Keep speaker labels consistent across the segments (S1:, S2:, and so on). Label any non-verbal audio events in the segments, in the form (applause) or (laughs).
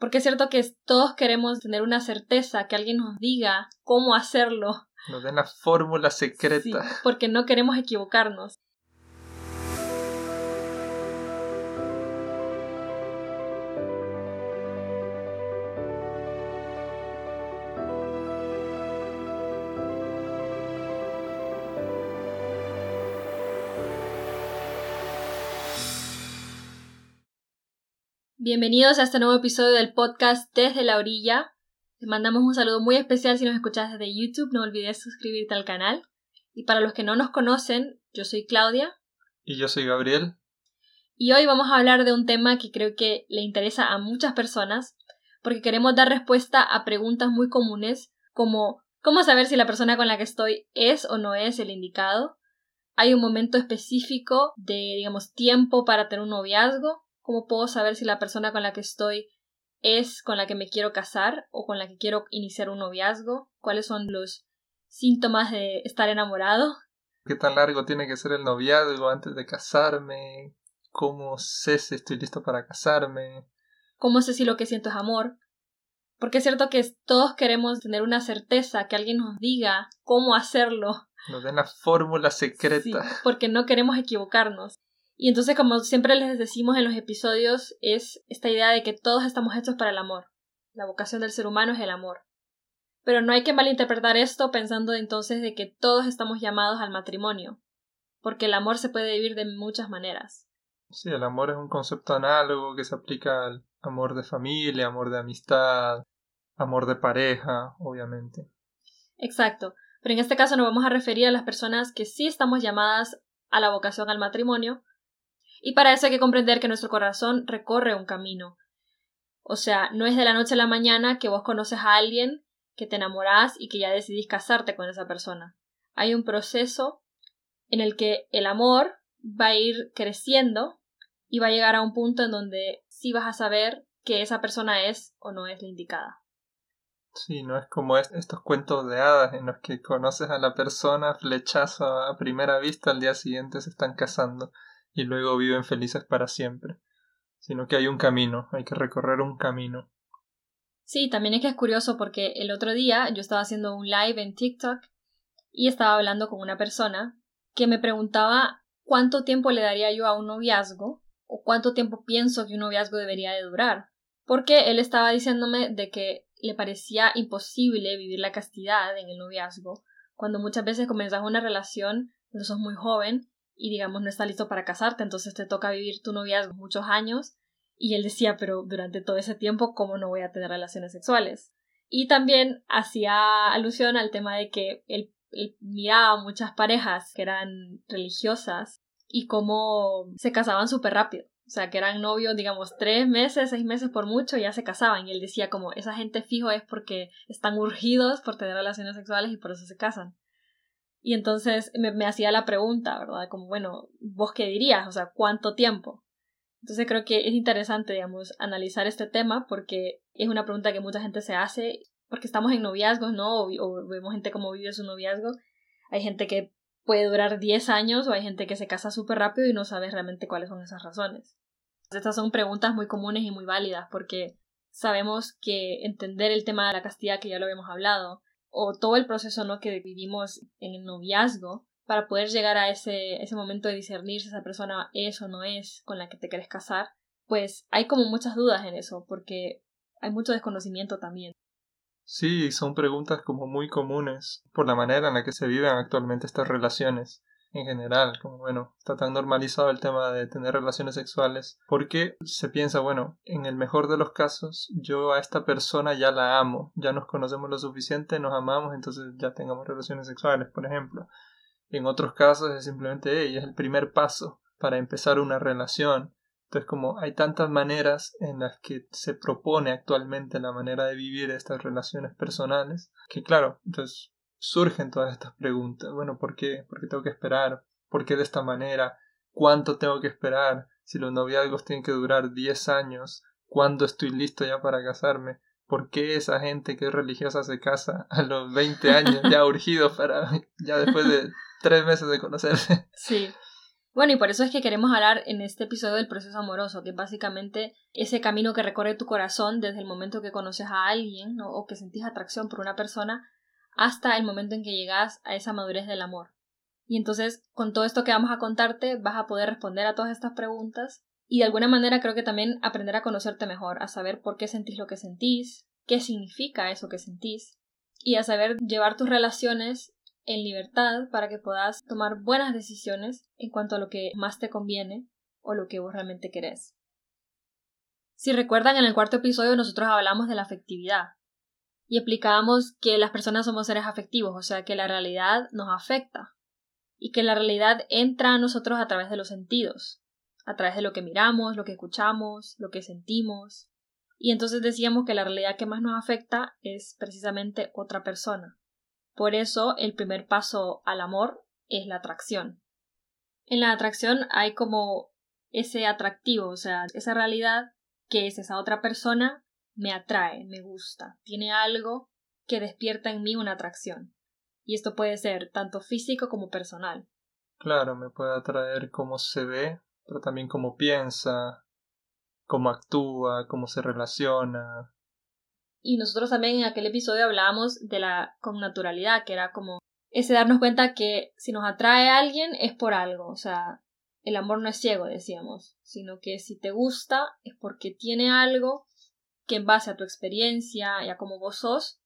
S1: Porque es cierto que todos queremos tener una certeza, que alguien nos diga cómo hacerlo.
S2: Nos den la fórmula secreta.
S1: porque no queremos equivocarnos. Bienvenidos a este nuevo episodio del podcast Desde la Orilla. Te mandamos un saludo muy especial si nos escuchas desde YouTube. No olvides suscribirte al canal. Y para los que no nos conocen, yo soy Claudia.
S2: Y yo soy Gabriel.
S1: Y hoy vamos a hablar de un tema que creo que le interesa a muchas personas, porque queremos dar respuesta a preguntas muy comunes como ¿cómo saber si la persona con la que estoy es o no es el indicado? ¿Hay un momento específico de, digamos, tiempo para tener un noviazgo? ¿Cómo puedo saber si la persona con la que estoy es con la que me quiero casar o con la que quiero iniciar un noviazgo? ¿Cuáles son los síntomas de estar enamorado?
S2: ¿Qué tan largo tiene que ser el noviazgo antes de casarme? ¿Cómo sé si estoy listo para casarme?
S1: ¿Cómo sé si lo que siento es amor? Porque es cierto que todos queremos tener una certeza, que alguien nos diga cómo hacerlo.
S2: Nos den la fórmula secreta.
S1: porque no queremos equivocarnos. Y entonces, como siempre les decimos en los episodios, es esta idea de que todos estamos hechos para el amor. La vocación del ser humano es el amor. Pero no hay que malinterpretar esto pensando entonces de que todos estamos llamados al matrimonio, porque el amor se puede vivir de muchas maneras.
S2: Sí, el amor es un concepto análogo que se aplica al amor de familia, amor de amistad, amor de pareja, obviamente.
S1: Exacto, pero en este caso nos vamos a referir a las personas que sí estamos llamadas a la vocación al matrimonio, y para eso hay que comprender que nuestro corazón recorre un camino. O sea, no es de la noche a la mañana que vos conoces a alguien, que te enamorás y que ya decidís casarte con esa persona. Hay un proceso en el que el amor va a ir creciendo y va a llegar a un punto en donde sí vas a saber que esa persona es o no es la indicada.
S2: Sí, no es como estos cuentos de hadas en los que conoces a la persona, flechazo a primera vista, al día siguiente se están casando y luego viven felices para siempre, sino que hay un camino, hay que recorrer un camino.
S1: Sí, también es que es curioso porque el otro día yo estaba haciendo un live en TikTok y estaba hablando con una persona que me preguntaba cuánto tiempo le daría yo a un noviazgo o cuánto tiempo pienso que un noviazgo debería de durar. Porque él estaba diciéndome de que le parecía imposible vivir la castidad en el noviazgo, cuando muchas veces comenzas una relación cuando sos muy joven y digamos no está listo para casarte, entonces te toca vivir tu noviazgo muchos años y él decía, pero durante todo ese tiempo, ¿cómo no voy a tener relaciones sexuales? Y también hacía alusión al tema de que él, miraba muchas parejas que eran religiosas y cómo se casaban súper rápido. O sea, que eran novios, digamos, tres meses, seis meses por mucho, ya se casaban. Y él decía como, esa gente fijo es porque están urgidos por tener relaciones sexuales y por eso se casan. Y entonces me, hacía la pregunta, ¿verdad? Como, bueno, ¿vos qué dirías? O sea, ¿cuánto tiempo? Entonces creo que es interesante, digamos, analizar este tema porque es una pregunta que mucha gente se hace porque estamos en noviazgos, ¿no? O, vemos gente cómo vive su noviazgo. Hay gente que puede durar 10 años o hay gente que se casa súper rápido y no sabe realmente cuáles son esas razones. Estas son preguntas muy comunes y muy válidas porque sabemos que entender el tema de la castidad, que ya lo habíamos hablado, o todo el proceso ¿no? que vivimos en el noviazgo para poder llegar a ese, ese momento de discernir si esa persona es o no es con la que te quieres casar, pues hay como muchas dudas en eso, porque hay mucho desconocimiento también.
S2: Sí, son preguntas como muy comunes por la manera en la que se viven actualmente estas relaciones en general, como bueno, está tan normalizado el tema de tener relaciones sexuales, porque se piensa, bueno, en el mejor de los casos, yo a esta persona ya la amo, ya nos conocemos lo suficiente, nos amamos, entonces ya tengamos relaciones sexuales, por ejemplo. En otros casos es simplemente ella, es el primer paso para empezar una relación. Entonces, como hay tantas maneras en las que se propone actualmente la manera de vivir estas relaciones personales, que claro, entonces surgen todas estas preguntas. Bueno, ¿por qué? ¿Por qué tengo que esperar? ¿Por qué de esta manera? ¿Cuánto tengo que esperar? Si los noviazgos tienen que durar 10 años, ¿cuándo estoy listo ya para casarme? ¿Por qué esa gente que es religiosa se casa a los 20 años ya (laughs) urgido para ya después de tres meses de conocerse?
S1: Sí. Bueno, y por eso es que queremos hablar en este episodio del proceso amoroso, que es básicamente ese camino que recorre tu corazón desde el momento que conoces a alguien o que sentís atracción por una persona hasta el momento en que llegas a esa madurez del amor. Y entonces, con todo esto que vamos a contarte, vas a poder responder a todas estas preguntas y de alguna manera creo que también aprender a conocerte mejor, a saber por qué sentís lo que sentís, qué significa eso que sentís, y a saber llevar tus relaciones en libertad para que puedas tomar buenas decisiones en cuanto a lo que más te conviene o lo que vos realmente querés. Si recuerdan, en el cuarto episodio nosotros hablamos de la afectividad y explicábamos que las personas somos seres afectivos, o sea que la realidad nos afecta y que la realidad entra a nosotros a través de los sentidos a través de lo que miramos, lo que escuchamos, lo que sentimos. Y entonces decíamos que la realidad que más nos afecta es precisamente otra persona. Por eso el primer paso al amor es la atracción. En la atracción hay como ese atractivo, o sea, esa realidad que es esa otra persona me atrae, me gusta, tiene algo que despierta en mí una atracción. Y esto puede ser tanto físico como personal.
S2: Claro, me puede atraer cómo se ve, pero también cómo piensa, cómo actúa, cómo se relaciona.
S1: Y nosotros también en aquel episodio hablábamos de la con naturalidad, que era como ese darnos cuenta que si nos atrae a alguien es por algo, o sea, el amor no es ciego, decíamos, sino que si te gusta es porque tiene algo que en base a tu experiencia y a cómo vos sos,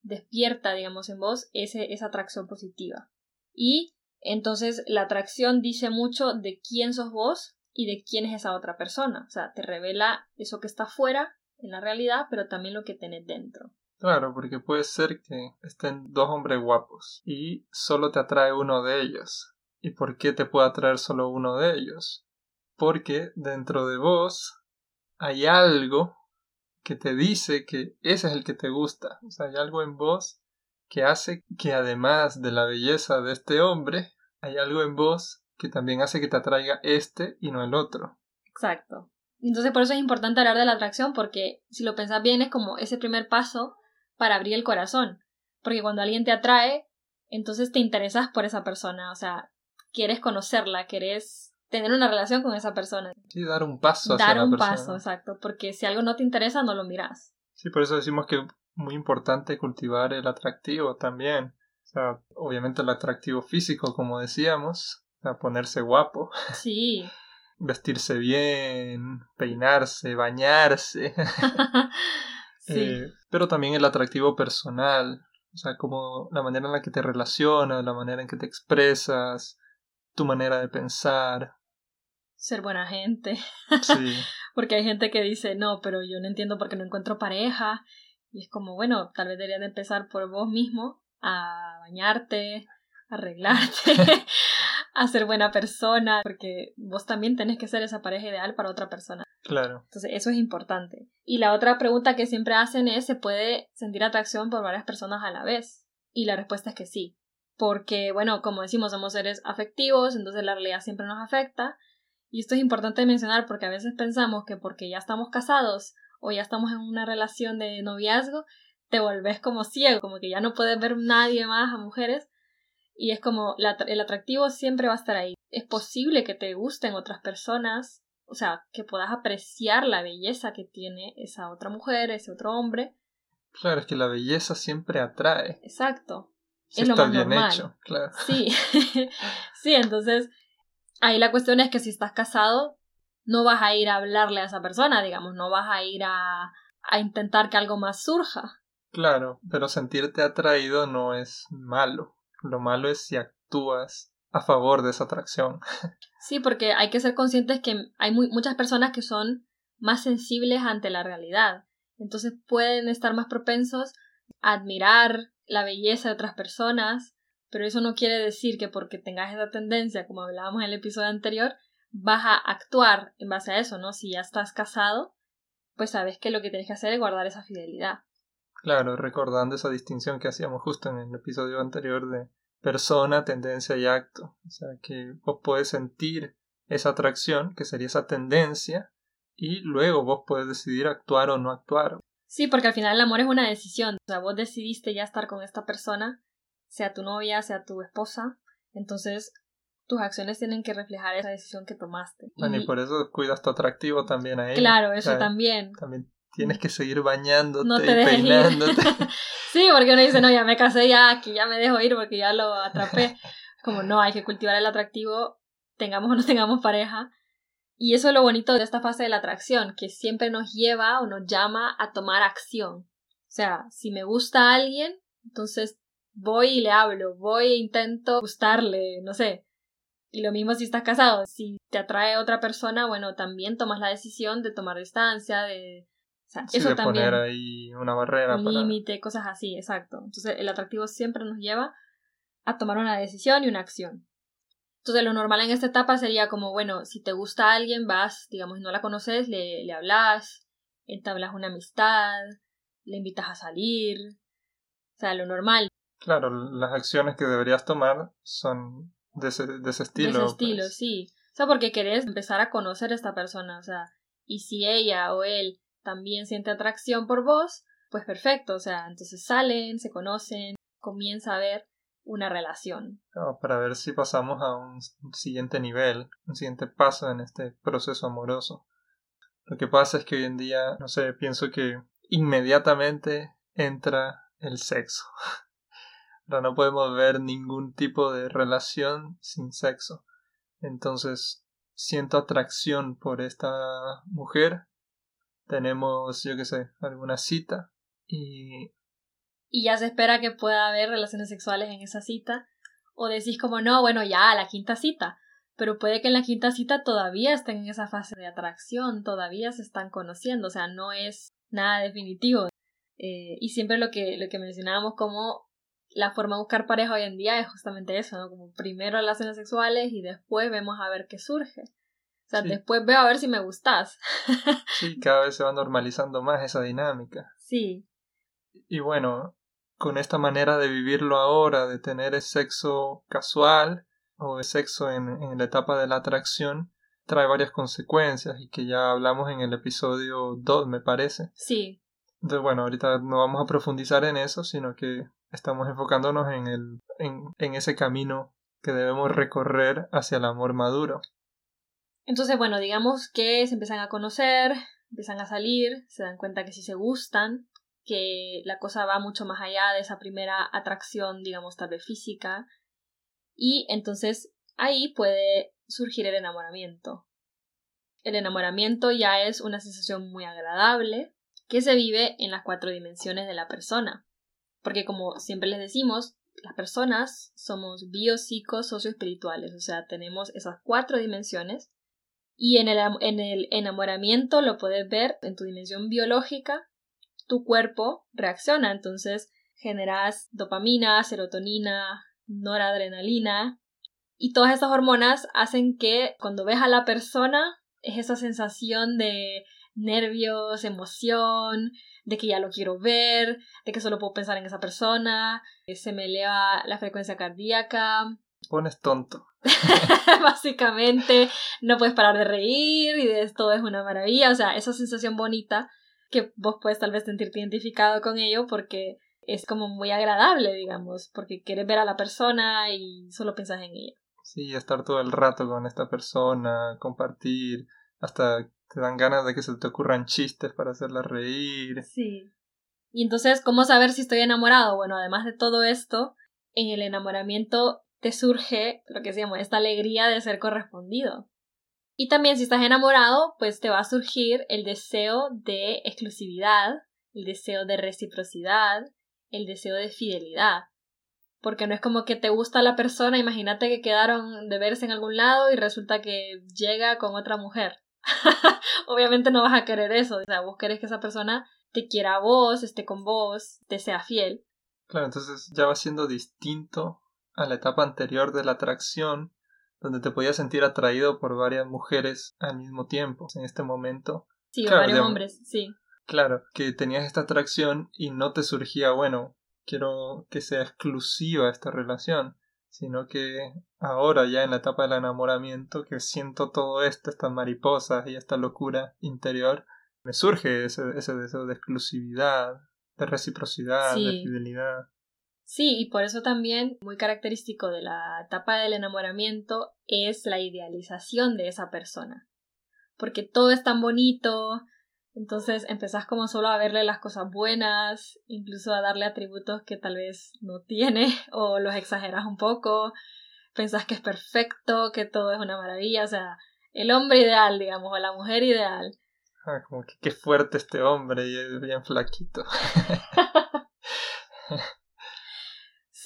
S1: despierta, digamos, en vos ese, esa atracción positiva. Y entonces la atracción dice mucho de quién sos vos y de quién es esa otra persona. O sea, te revela eso que está fuera en la realidad, pero también lo que tenés dentro.
S2: Claro, porque puede ser que estén dos hombres guapos y solo te atrae uno de ellos. ¿Y por qué te puede atraer solo uno de ellos? Porque dentro de vos hay algo que te dice que ese es el que te gusta. O sea, hay algo en vos que hace que además de la belleza de este hombre, hay algo en vos que también hace que te atraiga este y no el otro.
S1: Exacto. Entonces por eso es importante hablar de la atracción porque si lo pensás bien es como ese primer paso para abrir el corazón. Porque cuando alguien te atrae, entonces te interesas por esa persona, o sea, quieres conocerla, quieres tener una relación con esa persona.
S2: Sí, dar un paso hacia
S1: Dar un paso, exacto, porque si algo no te interesa no lo miras.
S2: Sí, por eso decimos que es muy importante cultivar el atractivo también obviamente el atractivo físico, como decíamos, ponerse guapo. (laughs)
S1: Sí.
S2: Vestirse bien, peinarse, bañarse. (laughs)
S1: sí.
S2: Eh, pero también el atractivo personal, o sea, como la manera en la que te relacionas, la manera en que te expresas, tu manera de pensar.
S1: Ser buena gente.
S2: Sí. (laughs)
S1: Porque hay gente que dice, no, pero yo no entiendo por qué no encuentro pareja. Y es como, bueno, tal vez deberías de empezar por vos mismo a bañarte, arreglarte, (laughs) (laughs) a ser buena persona, porque vos también tenés que ser esa pareja ideal para otra persona.
S2: Claro.
S1: Entonces, eso es importante. Y la otra pregunta que siempre hacen es, ¿se puede sentir atracción por varias personas a la vez? Y la respuesta es que sí. Porque, bueno, como decimos, somos seres afectivos, entonces la realidad siempre nos afecta. Y esto es importante mencionar porque a veces pensamos que porque ya estamos casados o ya estamos en una relación de noviazgo, te volvés como ciego, como que ya no puedes ver nadie más a mujeres. Y es como el atractivo siempre va a estar ahí. Es posible que te gusten otras personas, o sea, que puedas apreciar la belleza que tiene esa otra mujer, ese otro hombre.
S2: Claro, es que la belleza siempre atrae.
S1: Exacto. Es lo más bien hecho,
S2: claro.
S1: Sí. (laughs) sí, entonces ahí la cuestión es que si estás casado, no vas a ir a hablarle a esa persona, digamos, no vas a ir a, a intentar que algo más surja.
S2: Claro, pero sentirte atraído no es malo. Lo malo es si actúas a favor de esa atracción.
S1: Sí, porque hay que ser conscientes que hay muchas personas que son más sensibles ante la realidad. Entonces pueden estar más propensos a admirar la belleza de otras personas, pero eso no quiere decir que porque tengas esa tendencia, como hablábamos en el episodio anterior, vas a actuar en base a eso, ¿no? Si ya estás casado, pues sabes que lo que tienes que hacer es guardar esa fidelidad.
S2: Claro, recordando esa distinción que hacíamos justo en el episodio anterior de persona, tendencia y acto. O sea, que vos podés sentir esa atracción, que sería esa tendencia, y luego vos podés decidir actuar o no actuar.
S1: Sí, porque al final el amor es una decisión. O sea, vos decidiste ya estar con esta persona, sea tu novia, sea tu esposa. Entonces, tus acciones tienen que reflejar esa decisión que tomaste.
S2: Bueno, y, por eso cuidas tu atractivo también a ella.
S1: Claro, eso también.
S2: También tienes que seguir bañándote no te y peinándote. (laughs)
S1: sí, porque uno dice, no, ya me casé, ya aquí ya me dejo ir porque ya lo atrapé. (laughs) Como no, hay que cultivar el atractivo, tengamos o no tengamos pareja. Y eso es lo bonito de esta fase de la atracción, que siempre nos lleva o nos llama a tomar acción. O sea, si me gusta a alguien, entonces voy y le hablo, voy e intento gustarle, no sé. Y lo mismo si estás casado, si te atrae otra persona, bueno, también tomas la decisión de tomar distancia, de... O sea, eso
S2: de
S1: también.
S2: poner ahí una barrera.
S1: Un límite, cosas así, exacto. Entonces el atractivo siempre nos lleva a tomar una decisión y una acción. Entonces lo normal en esta etapa sería como, bueno, si te gusta alguien, vas, digamos, no la conoces, le, le hablas, entablas una amistad, le invitas a salir. O sea, lo normal.
S2: Claro, las acciones que deberías tomar son de ese, de ese estilo.
S1: De ese estilo,
S2: pues.
S1: sí. O sea, porque querés empezar a conocer a esta persona, o sea, y si ella o él también siente atracción por vos, pues perfecto, o sea, entonces salen, se conocen, comienza a ver una relación.
S2: para ver si pasamos a un siguiente nivel, un siguiente paso en este proceso amoroso. Lo que pasa es que hoy en día, no sé, pienso que inmediatamente entra el sexo. (laughs) Ahora no podemos ver ningún tipo de relación sin sexo. Entonces, siento atracción por esta mujer. Tenemos, yo qué sé, alguna cita y
S1: y ya se espera que pueda haber relaciones sexuales en esa cita, o decís como no, bueno, ya, a la quinta cita, pero puede que en la quinta cita todavía estén en esa fase de atracción, todavía se están conociendo, o sea, no es nada definitivo. Eh, y siempre lo que, lo que mencionábamos como la forma de buscar pareja hoy en día es justamente eso, ¿no? Como primero relaciones sexuales y después vemos a ver qué surge. O sea, después veo a ver si me gustas.
S2: sí, cada vez se va normalizando más esa dinámica. (laughs)
S1: Sí.
S2: Y bueno, con esta manera de vivirlo ahora, de tener sexo casual o sexo en, en la etapa de la atracción, trae varias consecuencias y que ya hablamos en el episodio 2, me parece.
S1: Sí.
S2: Entonces, bueno, ahorita no vamos a profundizar en eso, sino que estamos enfocándonos en, el, en, en ese camino que debemos recorrer hacia el amor maduro.
S1: Entonces, bueno, digamos que se empiezan a conocer, empiezan a salir, se dan cuenta que sí se gustan, que la cosa va mucho más allá de esa primera atracción, digamos, tal vez física, y entonces ahí puede surgir el enamoramiento. El enamoramiento ya es una sensación muy agradable que se vive en las cuatro dimensiones de la persona, porque como siempre les decimos, las personas somos bio, psico, espirituales, o sea, tenemos esas cuatro dimensiones. Y en el, en el enamoramiento lo puedes ver en tu dimensión biológica, tu cuerpo reacciona. Entonces generas dopamina, serotonina, noradrenalina y todas esas hormonas hacen que cuando ves a la persona es esa sensación de nervios, emoción, de que ya lo quiero ver, de que solo puedo pensar en esa persona, se me eleva la frecuencia cardíaca.
S2: Pones tonto. (laughs)
S1: Básicamente, no puedes parar de reír y de todo es una maravilla, o sea, esa sensación bonita que vos puedes tal vez sentirte identificado con ello porque es como muy agradable, digamos, porque quieres ver a la persona y solo piensas en ella.
S2: Sí, estar todo el rato con esta persona, compartir, hasta te dan ganas de que se te ocurran chistes para hacerla reír.
S1: Sí. Y entonces, ¿cómo saber si estoy enamorado? Bueno, además de todo esto, en el enamoramiento te surge lo que se llama esta alegría de ser correspondido. Y también si estás enamorado, pues te va a surgir el deseo de exclusividad, el deseo de reciprocidad, el deseo de fidelidad. Porque no es como que te gusta la persona, imagínate que quedaron de verse en algún lado y resulta que llega con otra mujer. (laughs) Obviamente no vas a querer eso, o sea, vos querés que esa persona te quiera a vos, esté con vos, te sea fiel.
S2: Claro, entonces ya va siendo distinto a la etapa anterior de la atracción donde te podías sentir atraído por varias mujeres al mismo tiempo. En este momento.
S1: Sí, varios hombres, sí.
S2: Claro, que tenías esta atracción y no te surgía, bueno, quiero que sea exclusiva esta relación, sino que ahora ya en la etapa del enamoramiento, que siento todo esto, estas mariposas y esta locura interior, me surge ese, ese deseo de exclusividad, de reciprocidad, de fidelidad.
S1: Sí, y por eso también muy característico de la etapa del enamoramiento es la idealización de esa persona. Porque todo es tan bonito, entonces empezás como solo a verle las cosas buenas, incluso a darle atributos que tal vez no tiene (laughs) o los exageras un poco, pensás que es perfecto, que todo es una maravilla, o sea, el hombre ideal, digamos, o la mujer ideal.
S2: Ah, como que qué fuerte este hombre y es bien flaquito. (laughs) (laughs)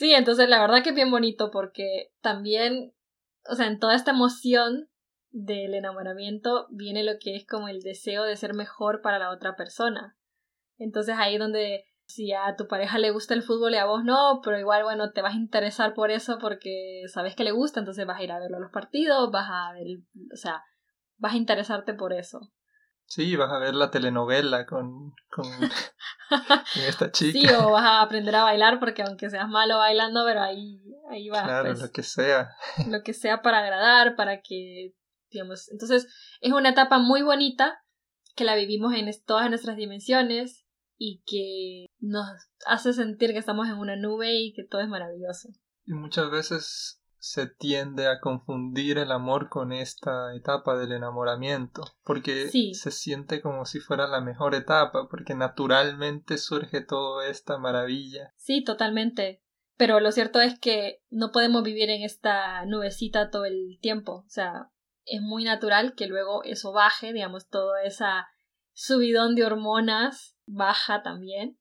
S1: sí, entonces la verdad que es bien bonito porque también, o sea, en toda esta emoción del enamoramiento viene lo que es como el deseo de ser mejor para la otra persona. Entonces ahí donde si a tu pareja le gusta el fútbol y a vos no, pero igual bueno, te vas a interesar por eso porque sabes que le gusta, entonces vas a ir a verlo a los partidos, vas a ver, o sea, vas a interesarte por eso.
S2: Sí, vas a ver la telenovela con, con, (laughs) esta chica.
S1: Sí, o vas a aprender a bailar porque aunque seas malo bailando, pero ahí, ahí vas.
S2: Claro,
S1: pues.
S2: lo que sea.
S1: Lo que sea para agradar, para que, digamos, entonces es una etapa muy bonita que la vivimos en todas nuestras dimensiones y que nos hace sentir que estamos en una nube y que todo es maravilloso.
S2: Y muchas veces se tiende a confundir el amor con esta etapa del enamoramiento, porque se siente como si fuera la mejor etapa, porque naturalmente surge toda esta maravilla.
S1: Sí, totalmente. Pero lo cierto es que no podemos vivir en esta nubecita todo el tiempo. O sea, es muy natural que luego eso baje, digamos, todo esa subidón de hormonas baja también.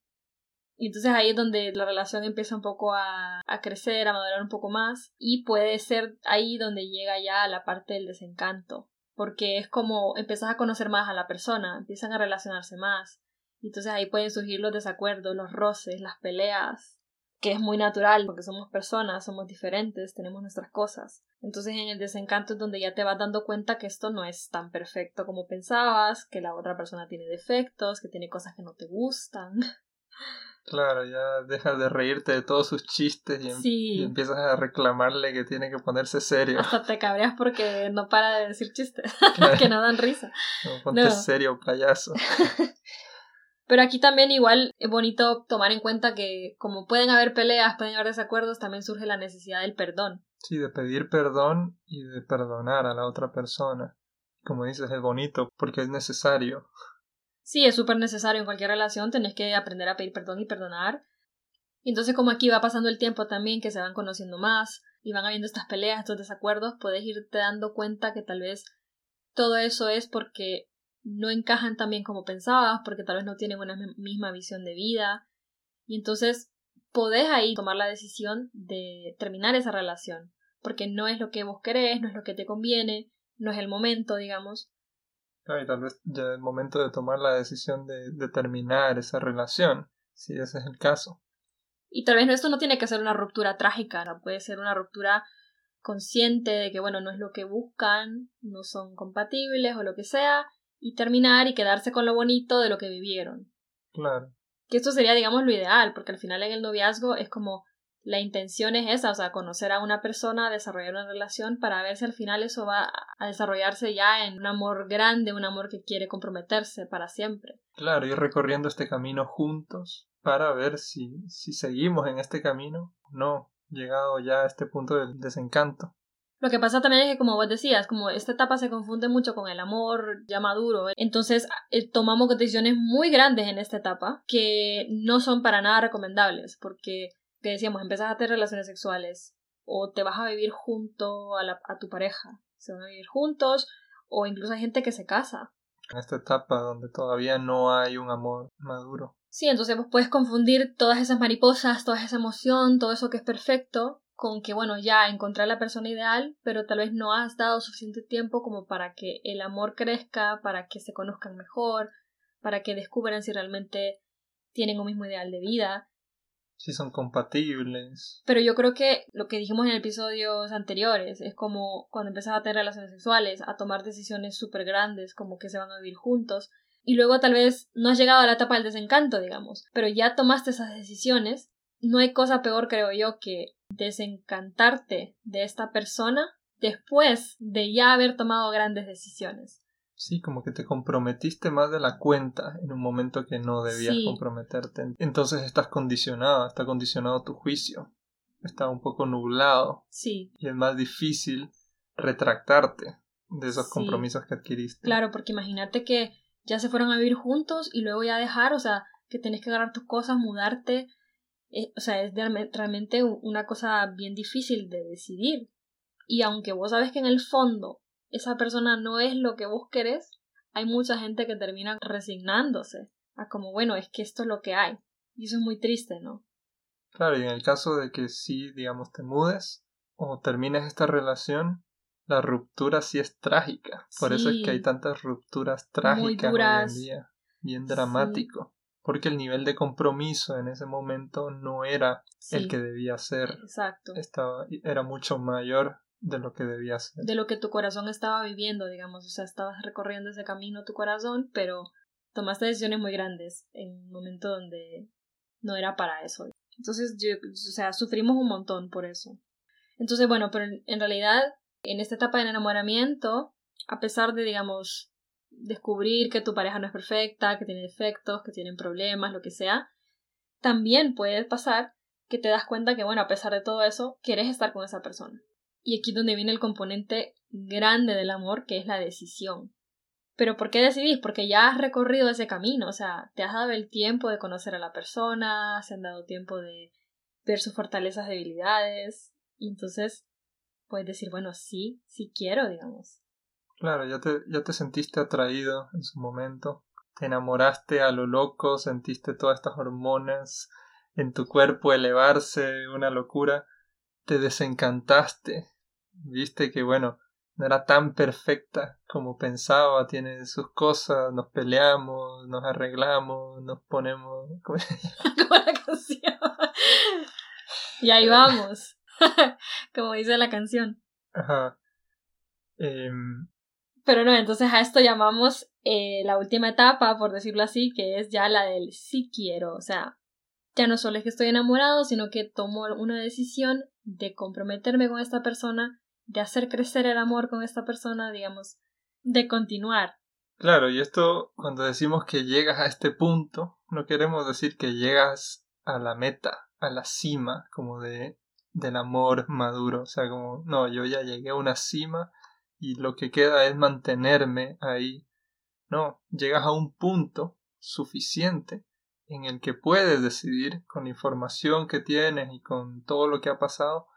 S1: Y entonces ahí es donde la relación empieza un poco a, a, crecer, a madurar un poco más y puede ser ahí donde llega ya la parte del desencanto, porque es como empiezas a conocer más a la persona, empiezan a relacionarse más y entonces ahí pueden surgir los desacuerdos, los roces, las peleas, que es muy natural porque somos personas, somos diferentes, tenemos nuestras cosas. Entonces en el desencanto es donde ya te vas dando cuenta que esto no es tan perfecto como pensabas, que la otra persona tiene defectos, que tiene cosas que no te gustan. (laughs)
S2: Claro, ya dejas de reírte de todos sus chistes y, em-, empiezas a reclamarle que tiene que ponerse serio.
S1: Hasta te cabreas porque no para de decir chistes, (laughs) que no dan risa.
S2: No, ponte serio, payaso. (laughs)
S1: Pero aquí también igual es bonito tomar en cuenta que como pueden haber peleas, pueden haber desacuerdos, también surge la necesidad del perdón.
S2: Sí, de pedir perdón y de perdonar a la otra persona. Como dices, es bonito porque es necesario.
S1: Sí, es súper necesario en cualquier relación, tenés que aprender a pedir perdón y perdonar. Y entonces como aquí va pasando el tiempo también, que se van conociendo más y van habiendo estas peleas, estos desacuerdos, puedes irte dando cuenta que tal vez todo eso es porque no encajan tan bien como pensabas, porque tal vez no tienen una misma visión de vida. Y entonces podés ahí tomar la decisión de terminar esa relación, porque no es lo que vos querés, no es lo que te conviene, no es el momento, digamos,
S2: y tal vez ya es el momento de tomar la decisión de, terminar esa relación, si ese es el caso.
S1: Y tal vez esto no tiene que ser una ruptura trágica, puede ser una ruptura consciente de que, bueno, no es lo que buscan, no son compatibles o lo que sea, y terminar y quedarse con lo bonito de lo que vivieron.
S2: Claro.
S1: Que esto sería, digamos, lo ideal, porque al final en el noviazgo es como la intención es esa, o sea, conocer a una persona, desarrollar una relación para ver si al final eso va a desarrollarse ya en un amor grande, un amor que quiere comprometerse para siempre.
S2: Claro, ir recorriendo este camino juntos para ver si, si seguimos en este camino o no, llegado ya a este punto del desencanto.
S1: Lo que pasa también es que, como vos decías, como esta etapa se confunde mucho con el amor ya maduro, entonces eh, tomamos decisiones muy grandes en esta etapa que no son para nada recomendables, porque que decíamos, empezás a tener relaciones sexuales o te vas a vivir junto a, la, a tu pareja, se van a vivir juntos o incluso hay gente que se casa.
S2: En esta etapa donde todavía no hay un amor maduro.
S1: Sí, entonces vos puedes confundir todas esas mariposas, toda esa emoción, todo eso que es perfecto, con que, bueno, ya encontrar la persona ideal, pero tal vez no has dado suficiente tiempo como para que el amor crezca, para que se conozcan mejor, para que descubran si realmente tienen un mismo ideal de vida
S2: si son compatibles.
S1: Pero yo creo que lo que dijimos en episodios anteriores es como cuando empezás a tener relaciones sexuales, a tomar decisiones súper grandes, como que se van a vivir juntos, y luego tal vez no has llegado a la etapa del desencanto, digamos, pero ya tomaste esas decisiones, no hay cosa peor, creo yo, que desencantarte de esta persona después de ya haber tomado grandes decisiones.
S2: Sí, como que te comprometiste más de la cuenta en un momento que no debías comprometerte. Entonces estás condicionado, está condicionado tu juicio, está un poco nublado.
S1: Sí.
S2: Y es más difícil retractarte de esos compromisos que adquiriste.
S1: Claro, porque imagínate que ya se fueron a vivir juntos y luego ya dejar, o sea, que tenés que agarrar tus cosas, mudarte. Eh, o sea, es realmente una cosa bien difícil de decidir. Y aunque vos sabes que en el fondo esa persona no es lo que vos querés, hay mucha gente que termina resignándose a como, bueno, es que esto es lo que hay. Y eso es muy triste, ¿no?
S2: Claro, y en el caso de que sí, digamos, te mudes o termines esta relación, la ruptura sí es trágica. Por eso es que hay tantas rupturas trágicas hoy en día. Bien dramático. Porque el nivel de compromiso en ese momento no era el que debía ser.
S1: Exacto.
S2: Estaba, era mucho mayor de lo que debía ser.
S1: De lo que tu corazón estaba viviendo, digamos. O sea, estabas recorriendo ese camino tu corazón, pero tomaste decisiones muy grandes en un momento donde no era para eso. Entonces, yo, o sea, sufrimos un montón por eso. Entonces, bueno, pero en realidad en esta etapa de enamoramiento, a pesar de, digamos, descubrir que tu pareja no es perfecta, que tiene defectos, que tienen problemas, lo que sea, también puede pasar que te das cuenta que, bueno, a pesar de todo eso, quieres estar con esa persona. Y aquí es donde viene el componente grande del amor, que es la decisión. Pero ¿por qué decidís? Porque ya has recorrido ese camino, o sea, te has dado el tiempo de conocer a la persona, se han dado tiempo de ver sus fortalezas, debilidades, y entonces puedes decir, bueno, sí, sí quiero, digamos.
S2: Claro, ya te, ya te sentiste atraído en su momento, te enamoraste a lo loco, sentiste todas estas hormonas en tu cuerpo elevarse, una locura, te desencantaste, viste que bueno, no era tan perfecta como pensaba, tiene sus cosas, nos peleamos, nos arreglamos, nos ponemos... (laughs)
S1: ¿Cómo (laughs) la canción. y ahí vamos. (laughs) como dice la canción.
S2: Ajá. Em,
S1: Pero no, entonces a esto llamamos eh, la última etapa, por decirlo así, que es ya la del sí quiero. O sea, ya no solo es que estoy enamorado, sino que tomo una decisión de comprometerme con esta persona, de hacer crecer el amor con esta persona, digamos, de continuar.
S2: Claro, y esto cuando decimos que llegas a este punto, no queremos decir que llegas a la meta, a la cima, como de del amor maduro. O sea, como, no, yo ya llegué a una cima y lo que queda es mantenerme ahí. No, llegas a un punto suficiente en el que puedes decidir con la información que tienes y con todo lo que ha pasado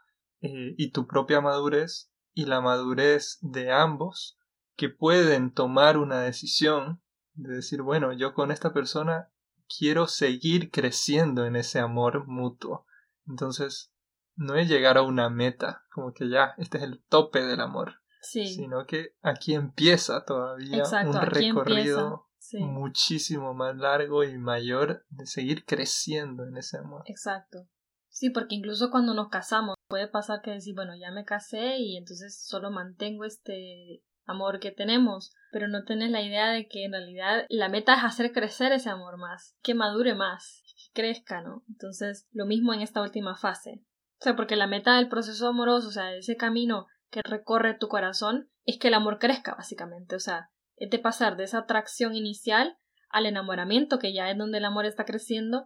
S2: eh, y tu propia madurez y la madurez de ambos que pueden tomar una decisión de decir, bueno, yo con esta persona quiero seguir creciendo en ese amor mutuo. Entonces, no es llegar a una meta, como que ya, este es el tope del amor.
S1: Sí.
S2: Sino que aquí empieza todavía un recorrido muchísimo más largo y mayor de seguir creciendo en ese amor.
S1: Exacto. Sí, porque incluso cuando nos casamos puede pasar que decir, bueno, ya me casé y entonces solo mantengo este amor que tenemos, pero no tenés la idea de que en realidad la meta es hacer crecer ese amor más, que madure más, que crezca, ¿no? Entonces, lo mismo en esta última fase. O sea, porque la meta del proceso amoroso, o sea, ese camino que recorre tu corazón, es que el amor crezca, básicamente. O sea, es de pasar de esa atracción inicial al enamoramiento, que ya es donde el amor está creciendo,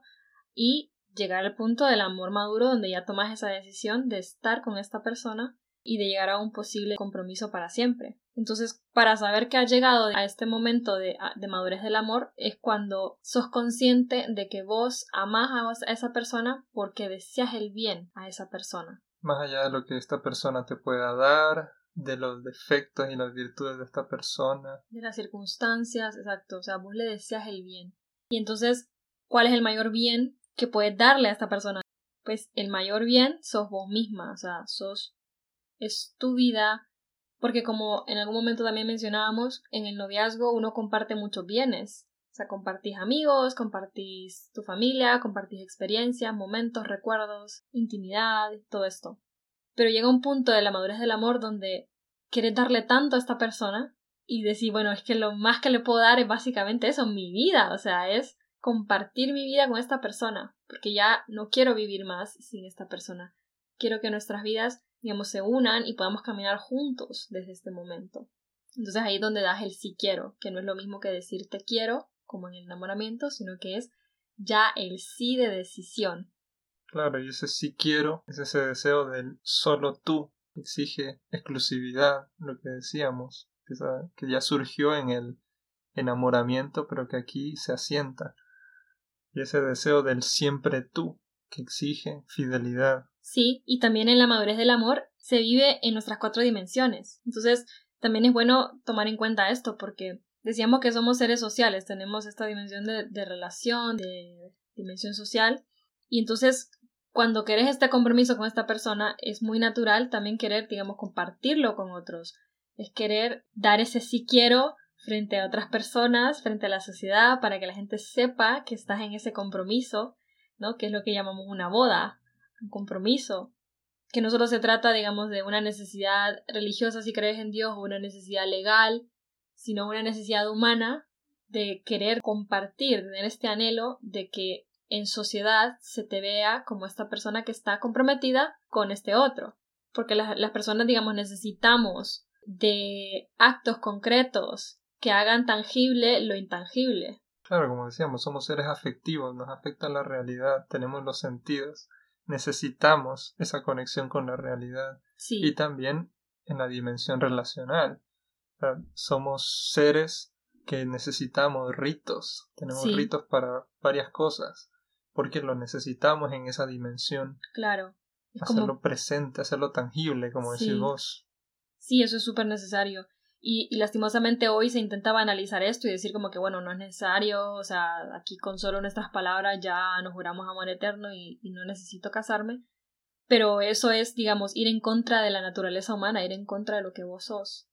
S1: y llegar al punto del amor maduro, donde ya tomas esa decisión de estar con esta persona y de llegar a un posible compromiso para siempre. Entonces, para saber que has llegado a este momento de, madurez del amor es cuando sos consciente de que vos amás a esa persona porque deseas el bien a esa persona.
S2: Más allá de lo que esta persona te pueda dar, de los defectos y las virtudes de esta persona.
S1: De las circunstancias, exacto. O sea, vos le deseas el bien. Y entonces, ¿cuál es el mayor bien que puedes darle a esta persona? Pues el mayor bien sos vos misma, o sea, sos es tu vida, porque como en algún momento también mencionábamos, en el noviazgo uno comparte muchos bienes. O sea, compartís amigos, compartís tu familia, compartís experiencias, momentos, recuerdos, intimidad, todo esto. Pero llega un punto de la madurez del amor donde quieres darle tanto a esta persona y decir, bueno, es que lo más que le puedo dar es básicamente eso, mi vida, o sea, es compartir mi vida con esta persona, porque ya no quiero vivir más sin esta persona. Quiero que nuestras vidas digamos, se unan y podamos caminar juntos desde este momento. Entonces ahí es donde das el sí quiero, que no es lo mismo que decir te quiero, como en el enamoramiento, sino que es ya el sí de decisión.
S2: Claro, y ese sí quiero es ese deseo del solo tú, exige exclusividad, lo que decíamos, que ya surgió en el enamoramiento, pero que aquí se asienta. Y ese deseo del siempre tú, que exige fidelidad.
S1: Sí, y también en la madurez del amor se vive en nuestras cuatro dimensiones. Entonces, también es bueno tomar en cuenta esto, porque decíamos que somos seres sociales, tenemos esta dimensión de, de relación, de dimensión social, y entonces cuando querés este compromiso con esta persona, es muy natural también querer, digamos, compartirlo con otros. Es querer dar ese sí quiero frente a otras personas, frente a la sociedad, para que la gente sepa que estás en ese compromiso, ¿no? Que es lo que llamamos una boda, un compromiso. Que no solo se trata, digamos, de una necesidad religiosa si crees en Dios o una necesidad legal, sino una necesidad humana de querer compartir, tener este anhelo de que en sociedad se te vea como esta persona que está comprometida con este otro. Porque las, personas, digamos, necesitamos de actos concretos que hagan tangible lo intangible.
S2: Claro, como decíamos, somos seres afectivos, nos afecta la realidad, tenemos los sentidos, necesitamos esa conexión con la realidad.
S1: Sí.
S2: Y también en la dimensión relacional. somos seres que necesitamos ritos, tenemos ritos para varias cosas porque lo necesitamos en esa dimensión.
S1: Claro.
S2: hacerlo presente, hacerlo tangible, como decís vos.
S1: Sí, eso es súper necesario. Y, y, lastimosamente hoy se intentaba analizar esto y decir como que bueno, no es necesario, o sea, aquí con solo nuestras palabras ya nos juramos amor eterno y, y no necesito casarme. Pero eso es, digamos, ir en contra de la naturaleza humana, ir en contra de lo que vos sos.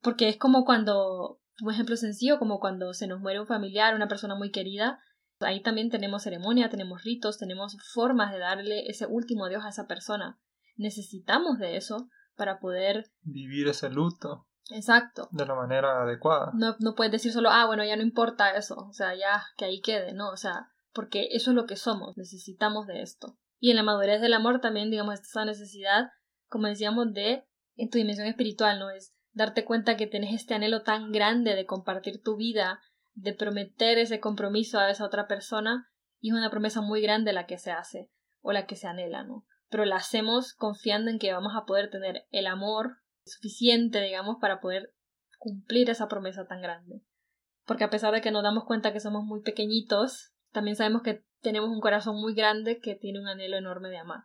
S1: Porque es como cuando, un ejemplo sencillo, como cuando se nos muere un familiar, una persona muy querida, Ahí también tenemos ceremonia, tenemos ritos, tenemos formas de darle ese último adiós a esa persona. Necesitamos de eso para poder
S2: vivir ese luto.
S1: Exacto.
S2: De la manera adecuada.
S1: No, no puedes decir solo, ah, bueno, ya no importa eso, o sea, ya que ahí quede, ¿no? O sea, porque eso es lo que somos, necesitamos de esto. Y en la madurez del amor también, digamos, esa necesidad, como decíamos, de, en tu dimensión espiritual, ¿no? Es darte cuenta que tenés este anhelo tan grande de compartir tu vida, de prometer ese compromiso a esa otra persona y es una promesa muy grande la que se hace o la que se anhela, ¿no? Pero la hacemos confiando en que vamos a poder tener el amor suficiente, digamos, para poder cumplir esa promesa tan grande. Porque a pesar de que nos damos cuenta que somos muy pequeñitos, también sabemos que tenemos un corazón muy grande que tiene un anhelo enorme de amar.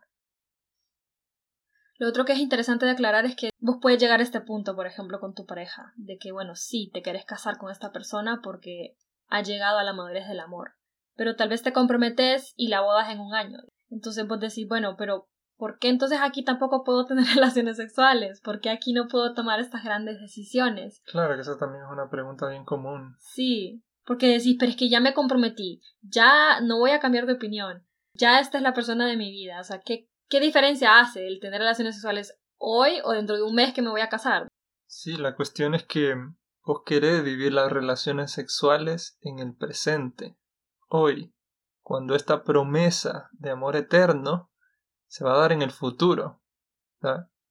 S1: Lo otro que es interesante de aclarar es que vos puedes llegar a este punto, por ejemplo, con tu pareja, de que, bueno, sí, te querés casar con esta persona porque ha llegado a la madurez del amor, pero tal vez te comprometes y la bodas en un año. Entonces vos decís, bueno, pero ¿por qué entonces aquí tampoco puedo (laughs) tener relaciones sexuales? ¿Por qué aquí no puedo tomar estas grandes decisiones?
S2: Claro que esa también es una pregunta bien común.
S1: Sí, porque decís, pero es que ya me comprometí, ya no voy a cambiar de opinión, ya esta es la persona de mi vida, o sea, ¿qué, ¿Qué diferencia hace el tener relaciones sexuales hoy o dentro de un mes que me voy a casar?
S2: Sí, la cuestión es que vos querés vivir las relaciones sexuales en el presente, hoy, cuando esta promesa de amor eterno se va a dar en el futuro.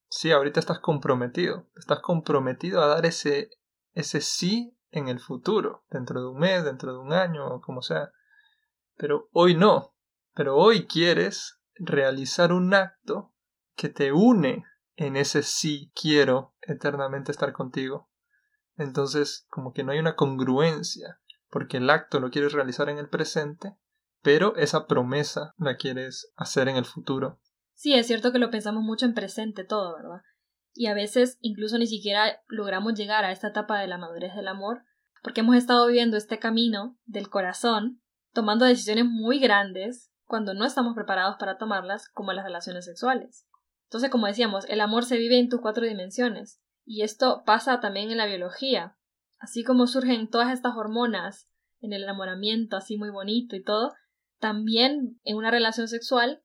S2: Sí, ahorita estás comprometido, estás comprometido a dar ese, ese sí en el futuro, dentro de un mes, dentro de un año, como sea. Pero hoy no, pero hoy quieres realizar un acto que te une en ese sí quiero eternamente estar contigo. Entonces, como que no hay una congruencia, porque el acto lo quieres realizar en el presente, pero esa promesa la quieres hacer en el futuro.
S1: Sí, es cierto que lo pensamos mucho en presente todo, ¿verdad? Y a veces incluso ni siquiera logramos llegar a esta etapa de la madurez del amor, porque hemos estado viviendo este camino del corazón, tomando decisiones muy grandes, cuando no estamos preparados para tomarlas, como las relaciones sexuales. Entonces, como decíamos, el amor se vive en tus cuatro dimensiones, y esto pasa también en la biología. Así como surgen todas estas hormonas en el enamoramiento, así muy bonito y todo, también en una relación sexual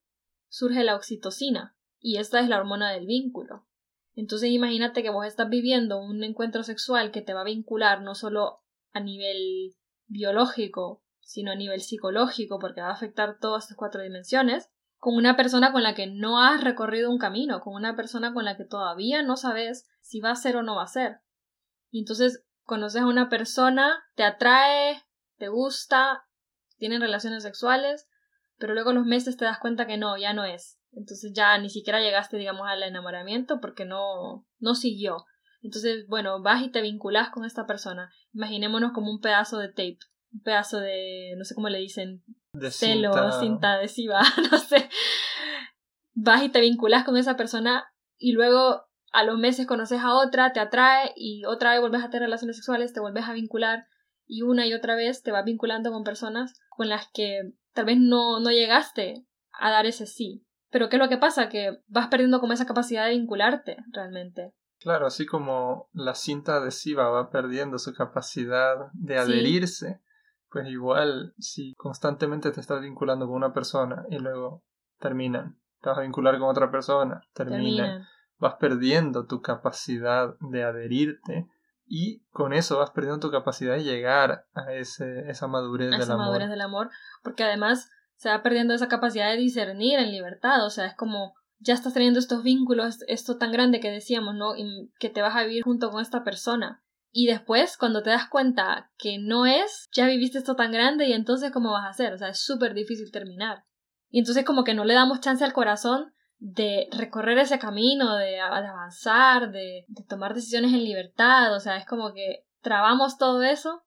S1: surge la oxitocina, y esta es la hormona del vínculo. Entonces imagínate que vos estás viviendo un encuentro sexual que te va a vincular no solo a nivel biológico sino a nivel psicológico, porque va a afectar todas estas cuatro dimensiones, con una persona con la que no has recorrido un camino, con una persona con la que todavía no sabes si va a ser o no va a ser. Y entonces conoces a una persona, te atrae, te gusta, tienen relaciones sexuales, pero luego a los meses te das cuenta que no, ya no es. Entonces ya ni siquiera llegaste, digamos, al enamoramiento porque no, no siguió. Entonces, bueno, vas y te vinculas con esta persona. Imaginémonos como un pedazo de tape, un pedazo de, no sé cómo le dicen,
S2: De
S1: celo,
S2: cinta-
S1: cinta adhesiva, (laughs) no sé. Vas y te vinculas con esa persona y luego a los meses conoces a otra, te atrae y otra vez vuelves a tener relaciones sexuales, te vuelves a vincular y una y otra vez te vas vinculando con personas con las que tal vez no, no llegaste a dar ese sí. Pero ¿qué es lo que pasa? Que vas perdiendo como esa capacidad de vincularte realmente.
S2: Claro, así como la cinta adhesiva va perdiendo su capacidad de
S1: Sí.
S2: Pues igual si constantemente te estás vinculando con una persona y luego terminan, te vas a vincular con otra persona, terminan,
S1: Terminan.
S2: vas perdiendo tu capacidad de adherirte y con eso vas perdiendo tu capacidad de llegar a ese, esa madurez
S1: a
S2: del
S1: esa
S2: amor.
S1: madurez del amor, porque además se va perdiendo esa capacidad de discernir en libertad, o sea, es como ya estás teniendo estos vínculos, esto tan grande que decíamos, ¿no? Y que te vas a vivir junto con esta persona. Y después, cuando te das cuenta que no es, ya viviste esto tan grande y entonces, ¿cómo vas a hacer? O sea, es súper difícil terminar. Y entonces como que no le damos chance al corazón de recorrer ese camino, de, avanzar, de, de tomar decisiones en libertad, o sea, es como que trabamos todo eso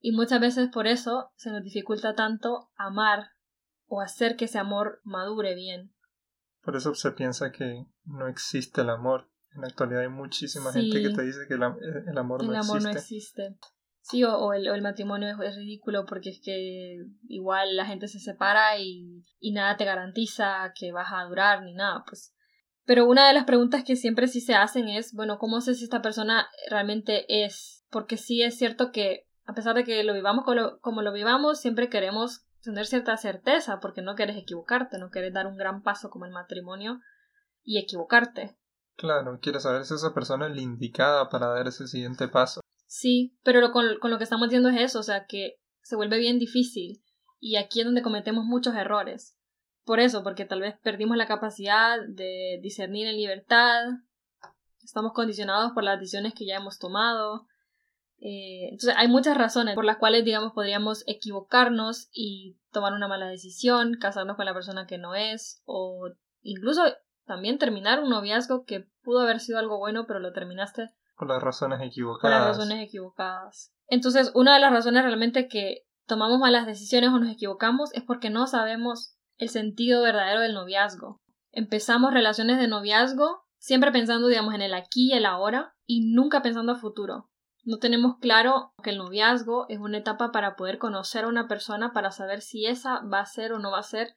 S1: y muchas veces por eso se nos dificulta tanto amar o hacer que ese amor madure bien.
S2: Por eso se piensa que no existe el amor. En la actualidad hay muchísima
S1: Sí.
S2: gente que te dice que el, am- el amor,
S1: el
S2: no,
S1: amor
S2: existe.
S1: no existe. Sí, o, o el, o el matrimonio es, es ridículo porque es que igual la gente se separa y, y nada te garantiza que vas a durar ni nada, pues. Pero una de las preguntas que siempre sí se hacen es, bueno, ¿cómo sé si esta persona realmente es? Porque sí es cierto que, a pesar de que lo vivamos como lo, como lo vivamos, siempre queremos tener cierta certeza porque no quieres equivocarte, no quieres dar un gran paso como el matrimonio y equivocarte.
S2: Claro, quieres saber si esa persona es la indicada para dar ese siguiente paso.
S1: Sí, pero lo, con, con lo que estamos diciendo es eso, o sea, que se vuelve bien difícil y aquí es donde cometemos muchos errores. Por eso, porque tal vez perdimos la capacidad de discernir en libertad, estamos condicionados por las decisiones que ya hemos tomado. Eh, entonces, hay muchas razones por las cuales, digamos, podríamos equivocarnos y tomar una mala decisión, casarnos con la persona que no es, o incluso también terminar un noviazgo que pudo haber sido algo bueno, pero lo terminaste
S2: las razones equivocadas.
S1: las razones equivocadas. Entonces, una de las razones realmente que tomamos malas decisiones o nos equivocamos es porque no sabemos el sentido verdadero del noviazgo. Empezamos relaciones de noviazgo siempre pensando, digamos, en el aquí y el ahora y nunca pensando a futuro. No tenemos claro que el noviazgo es una etapa para poder conocer a una persona para saber si esa va a ser o no va a ser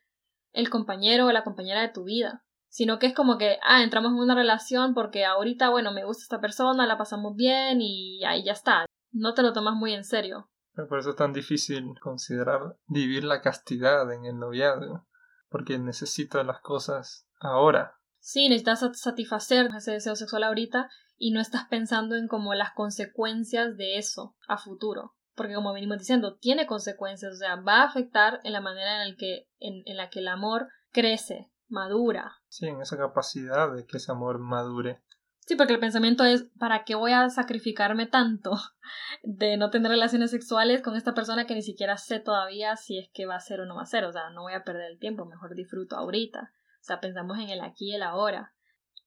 S1: el compañero o la compañera de tu vida sino que es como que, ah, entramos en una relación porque ahorita, bueno, me gusta esta persona, la pasamos bien y ahí ya está. No te lo tomas muy en serio.
S2: Pero por eso es tan difícil considerar vivir la castidad en el noviazgo. Porque necesitas las cosas ahora.
S1: Sí, necesitas sat- satisfacer ese deseo sexual ahorita y no estás pensando en como las consecuencias de eso a futuro. Porque como venimos diciendo, tiene consecuencias, o sea, va a afectar en la manera en, el que, en, en la que el amor crece, madura.
S2: Sí, en esa capacidad de que ese amor madure.
S1: Sí, porque el pensamiento es, ¿para qué voy a sacrificarme tanto (laughs) de no tener relaciones sexuales con esta persona que ni siquiera sé todavía si es que va a ser o no va a ser? O sea, no voy a perder el tiempo, mejor disfruto ahorita. O sea, pensamos en el aquí y el ahora.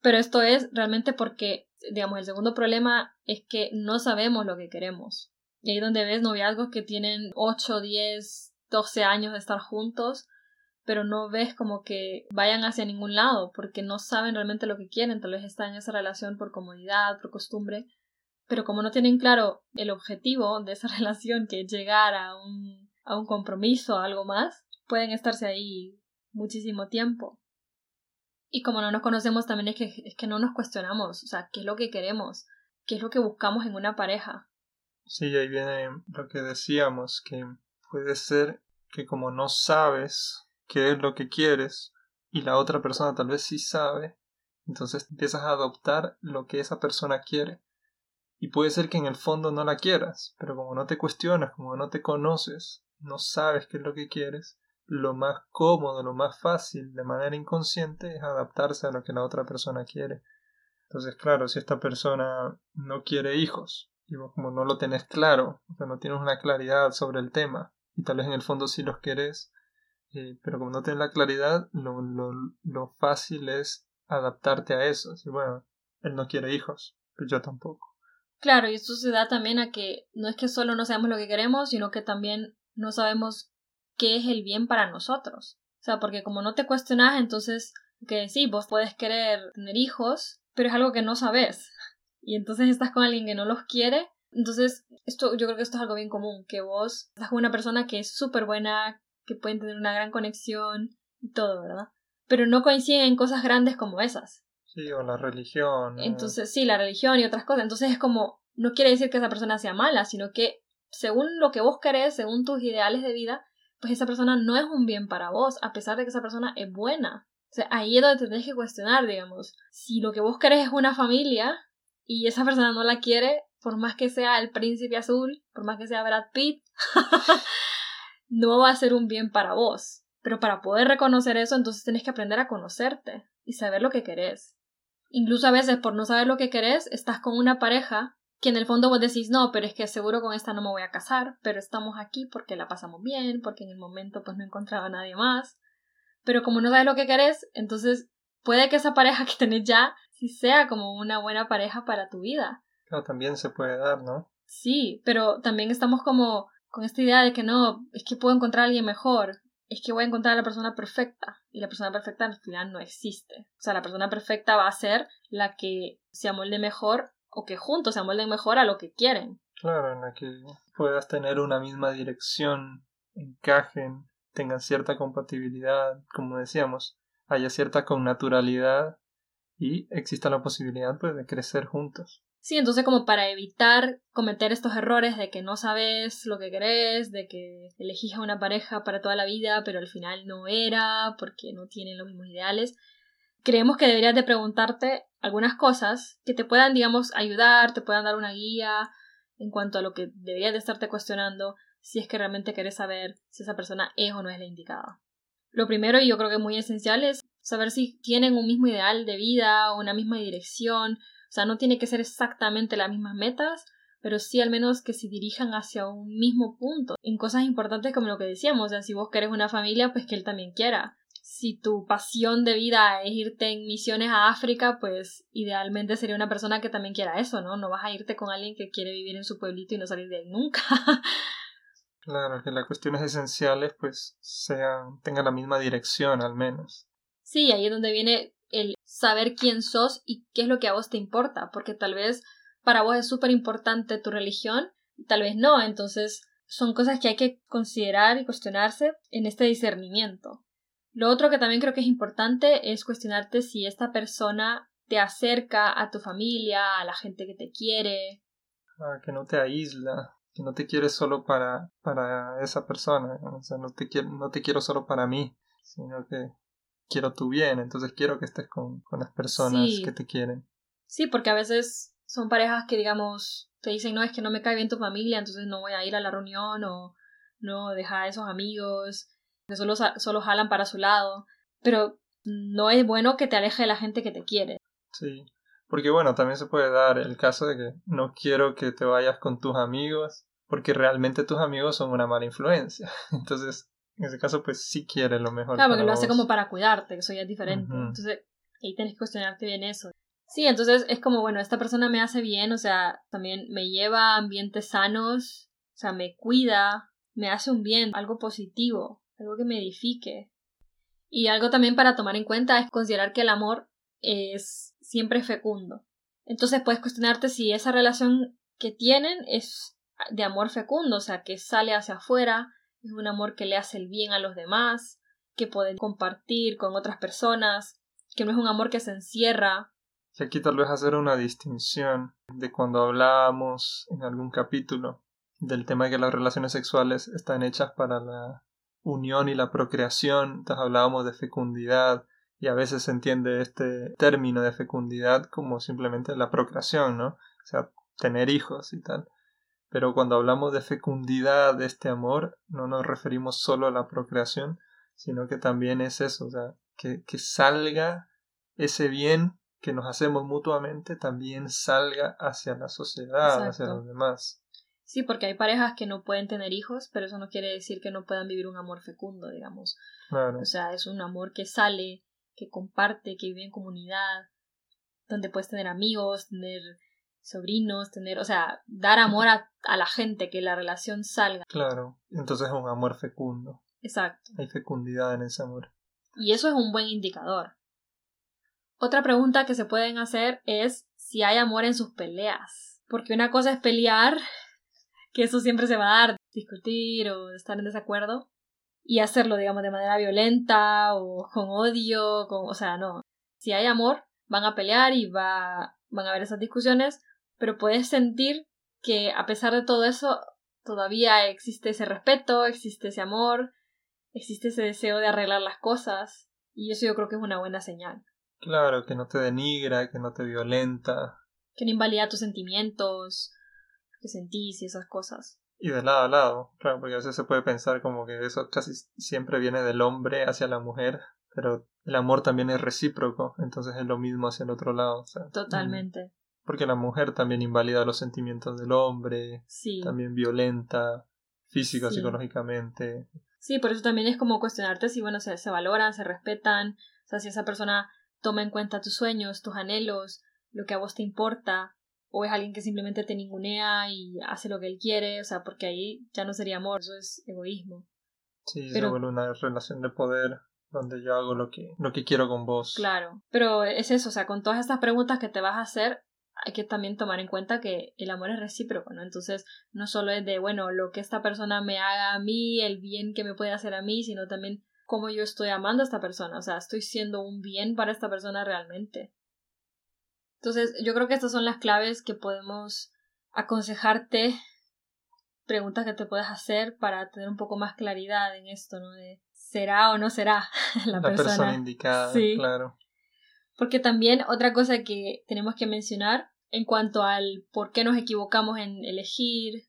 S1: Pero esto es realmente porque, digamos, el segundo problema es que no sabemos lo que queremos. Y ahí donde ves noviazgos que tienen 8, 10, 12 años de estar juntos, pero no ves como que vayan hacia ningún lado porque no saben realmente lo que quieren, tal vez están en esa relación por comodidad, por costumbre, pero como no tienen claro el objetivo de esa (laughs) relación que es llegar a un, a un compromiso, a algo más, pueden estarse ahí muchísimo tiempo. Y como no nos conocemos también es que, es que no nos cuestionamos, o sea, qué es lo que queremos, qué es lo que buscamos en una pareja.
S2: Sí, ahí viene lo que decíamos, que puede ser que como no sabes qué es lo que quieres y la otra persona tal vez sí sabe, entonces empiezas a adoptar lo que esa persona quiere. Y puede ser que en el fondo no la quieras, pero como no te cuestionas, como no te conoces, no sabes qué es lo que quieres, lo más cómodo, lo más fácil de manera inconsciente es adaptarse a lo que la otra persona quiere. Entonces, claro, si esta persona no quiere hijos y como no lo tenés claro, o sea, no tienes una claridad sobre el tema, y tal vez en el fondo sí los querés, eh, pero como no tienes la claridad, lo, lo, lo fácil es adaptarte a eso. Y bueno, él no quiere hijos, pero yo tampoco.
S1: Claro, y esto se da también a que no es que solo no sabemos lo que queremos, sino que también no sabemos qué es el bien para nosotros. O sea, porque como no te cuestionas, entonces, que sí, vos puedes querer tener hijos, pero es algo que no sabes. (laughs) Y entonces estás con alguien que no los quiere. Entonces, esto, yo creo que esto es algo bien común, que vos estás con una persona que es súper buena, que pueden tener una gran conexión y todo, ¿verdad? Pero no coinciden en cosas grandes como esas.
S2: Sí, o la religión.
S1: Entonces, sí, la religión y otras cosas. Entonces es como, no quiere decir que esa persona sea mala, sino que según lo que vos querés, según tus ideales de vida, pues esa persona no es un bien para vos, a pesar de que esa persona es buena. O sea, ahí es donde te tenés que cuestionar, digamos. Si lo que vos querés es una familia y esa persona no la quiere, por más que sea el príncipe azul, por más que sea Brad Pitt, (laughs) no va a ser un bien para vos. Pero para poder reconocer eso, entonces tenés que aprender a conocerte y saber lo que querés. Incluso a veces, por no saber lo que querés, estás con una pareja que en el fondo vos decís, no, pero es que seguro con esta no me voy a casar, pero estamos aquí porque la pasamos bien, porque en el momento pues no encontraba a nadie más. Pero como no sabes lo que querés, entonces puede que esa pareja (laughs) que tenés ya sí sea como una buena pareja para tu vida.
S2: Claro, también se puede dar, ¿no?
S1: Sí, pero también estamos como con esta idea de que no, es que puedo encontrar a alguien mejor, es que voy a encontrar a la persona perfecta y la persona perfecta al final no existe. O sea, la persona perfecta va a ser la que se amolde mejor o que juntos se amolden mejor a lo que quieren.
S2: Claro, en la que puedas tener una misma dirección, encajen, tengan cierta compatibilidad, como decíamos, haya cierta connaturalidad y exista la posibilidad pues de crecer juntos.
S1: Sí, entonces como para evitar cometer estos errores de que no sabes lo que querés, de que elegís a una pareja para toda la vida, pero al final no era, porque no tienen los mismos ideales, creemos que deberías de preguntarte algunas cosas que te puedan, digamos, ayudar, te puedan dar una guía en cuanto a lo que deberías de estarte cuestionando si es que realmente querés saber si esa persona es o no es la indicada. Lo primero, y yo creo que muy esencial, es saber si tienen un mismo ideal de vida una misma dirección, o sea, no tiene que ser exactamente las mismas metas, pero sí al menos que se dirijan hacia un mismo punto, en cosas importantes como lo que decíamos, o sea, si vos querés una familia, pues que él también quiera. Si tu pasión de vida es irte en misiones a África, pues idealmente sería una persona que también quiera eso, ¿no? No vas a irte con alguien que quiere vivir en su pueblito y no salir de ahí nunca. (laughs)
S2: claro, que las cuestiones esenciales pues sean, tengan la misma dirección al menos.
S1: Sí, ahí es donde viene el saber quién sos y qué es lo que a vos te importa, porque tal vez para vos es súper importante tu religión y tal vez no, entonces son cosas que hay que considerar y cuestionarse en este discernimiento. Lo otro que también creo que es importante es cuestionarte si esta persona te acerca a tu familia, a la gente que te quiere.
S2: Ah, que no te aísla, que no te quiere solo para, para esa persona, o sea, no te, no te quiero solo para mí, sino que quiero tu bien, entonces quiero que estés con, las personas que te quieren.
S1: Sí, porque a veces son parejas que, digamos, te dicen, no, es que no me cae bien tu familia, entonces no voy a ir a la reunión o no, deja a esos amigos, que solo, solo jalan para su lado. Pero no es bueno que te aleje de la gente que te quiere.
S2: Sí, porque bueno, también se puede dar el caso de que no quiero que te vayas con tus amigos porque realmente tus amigos son una mala influencia. (laughs) Entonces en ese caso, pues sí quiere lo mejor.
S1: Claro, porque lo hace como para cuidarte, que eso ya es diferente. Entonces, ahí tenés que cuestionarte bien eso. Sí, entonces es como, bueno, esta persona me hace bien, o sea, también me lleva a ambientes sanos, o sea, me cuida, me hace un bien, algo positivo, algo que me edifique. Y algo también para tomar en cuenta es considerar que el amor es siempre fecundo. Entonces puedes cuestionarte si esa relación que tienen es de amor fecundo, o sea, que sale hacia afuera, es un amor que le hace el bien a los demás, que pueden compartir con otras personas, que no es un amor que se encierra.
S2: Y aquí tal vez hacer una distinción de cuando hablábamos en algún capítulo del tema de que las relaciones sexuales están hechas para la unión y la procreación, entonces hablábamos de fecundidad y a veces se entiende este término de fecundidad como simplemente la procreación, ¿no? O sea, tener hijos y tal. Pero cuando hablamos de fecundidad de este amor, no nos referimos solo a la procreación, sino que también es eso, o sea, que, que salga ese bien que nos hacemos mutuamente también salga hacia la sociedad, hacia los demás.
S1: Sí, porque hay parejas que no pueden tener hijos, pero eso no quiere decir que no puedan vivir un amor fecundo, digamos. O sea, es un amor que sale, que comparte, que vive en comunidad, donde puedes tener amigos, tener sobrinos, tener, o sea, dar amor a, a la gente, que la relación salga.
S2: Claro, entonces es un amor fecundo.
S1: Exacto.
S2: Hay fecundidad en ese amor.
S1: Y eso es un buen indicador. Otra pregunta que se pueden hacer es si hay amor en sus peleas. Porque una cosa es pelear, (laughs) que eso siempre se va a dar, discutir o estar en desacuerdo, y hacerlo, digamos, de manera violenta o con odio, con, o sea, no. Si hay amor, van a pelear y va, van a haber esas discusiones, pero puedes sentir que a pesar de todo eso, todavía existe ese respeto, existe ese amor, existe ese deseo de arreglar las cosas, y eso yo creo que es una buena señal.
S2: Claro, que no te denigra, que no te violenta.
S1: Que no invalida tus sentimientos, que sentís y esas cosas.
S2: Y de lado a lado, claro, porque a veces se puede pensar como que eso casi siempre viene del hombre hacia la mujer, pero el amor también es recíproco, entonces es lo mismo hacia el otro lado.
S1: Totalmente.
S2: Porque la mujer también invalida los sentimientos del hombre,
S1: sí.
S2: también violenta físico, psicológicamente.
S1: Sí, por eso también es como cuestionarte si, bueno, se, se valoran, se respetan, o sea, si esa persona toma en cuenta tus sueños, tus anhelos, lo que a vos te importa, o es alguien que simplemente te ningunea y hace lo que él quiere, o sea, porque ahí ya no sería amor, eso es egoísmo.
S2: Sí, pero, se una relación de poder donde yo hago lo que, lo que quiero con vos.
S1: Claro, pero es eso, o sea, con todas estas preguntas que te vas a hacer, hay que también tomar en cuenta que el amor es recíproco, ¿no? Entonces, no solo es de, bueno, lo que esta persona me haga a mí, el bien que me puede hacer a mí, sino también cómo yo estoy amando a esta persona, o sea, estoy siendo un bien para esta persona realmente. Entonces, yo creo que estas son las claves que podemos aconsejarte, preguntas que te puedes hacer para tener un poco más claridad en esto, ¿no? De será o no será (laughs) la, persona.
S2: indicada, sí. claro.
S1: Porque también otra cosa que tenemos que mencionar en cuanto al por qué nos equivocamos en elegir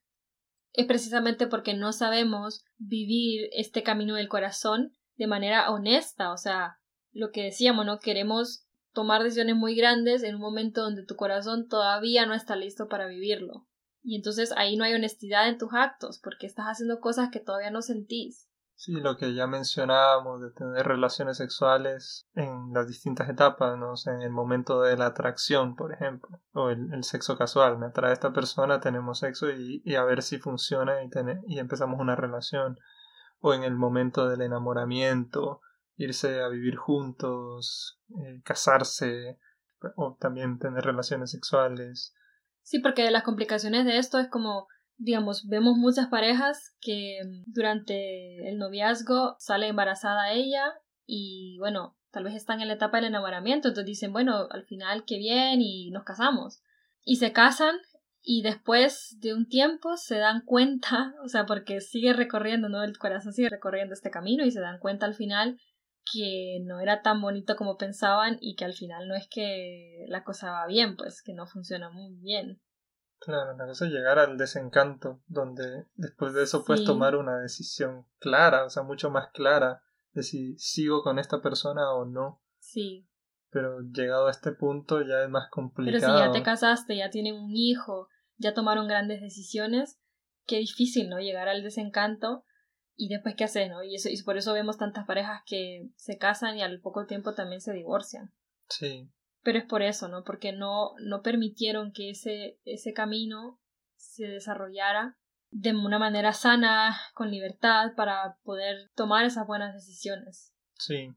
S1: es precisamente porque no sabemos vivir este camino del corazón de manera honesta, o sea, lo que decíamos, ¿no? Queremos tomar decisiones muy grandes en un momento donde tu corazón todavía no está listo para vivirlo. Y entonces ahí no hay honestidad en tus actos, porque estás haciendo cosas que todavía no sentís.
S2: Sí, lo que ya mencionábamos de tener relaciones sexuales en las distintas etapas, ¿no? en el momento de la atracción, por ejemplo, o el, sexo casual. Me atrae esta persona, tenemos sexo y, y a ver si funciona y, y empezamos una relación. O en el momento del enamoramiento, irse a vivir juntos, eh, casarse o también tener relaciones sexuales.
S1: Sí, porque las complicaciones de esto es como, digamos, vemos muchas parejas que durante el noviazgo sale embarazada ella y bueno, tal vez están en la etapa del enamoramiento, entonces dicen, bueno, al final qué bien y nos casamos. Y se casan y después de un tiempo se dan cuenta, (laughs) o sea, porque sigue recorriendo, ¿no? El corazón sigue recorriendo este camino y se dan cuenta al final que no era tan bonito como pensaban y que al final no es que la cosa va bien, pues que no funciona muy bien.
S2: Claro, la cosa es llegar al desencanto, donde después de eso puedes tomar una decisión clara, o sea, mucho más clara de si sigo con esta persona o no.
S1: Sí.
S2: Pero llegado a este punto ya es más complicado.
S1: Pero si ya te casaste, ya tienen un hijo, ya tomaron grandes decisiones, qué difícil, ¿no? Llegar al desencanto y después qué haces, ¿no? Y, eso, y por eso vemos tantas parejas que se casan y al poco tiempo también se divorcian.
S2: Sí.
S1: Pero es por eso, ¿no? Porque no, no permitieron que ese, ese camino se desarrollara de una manera sana, con libertad, para poder tomar esas buenas decisiones.
S2: Sí.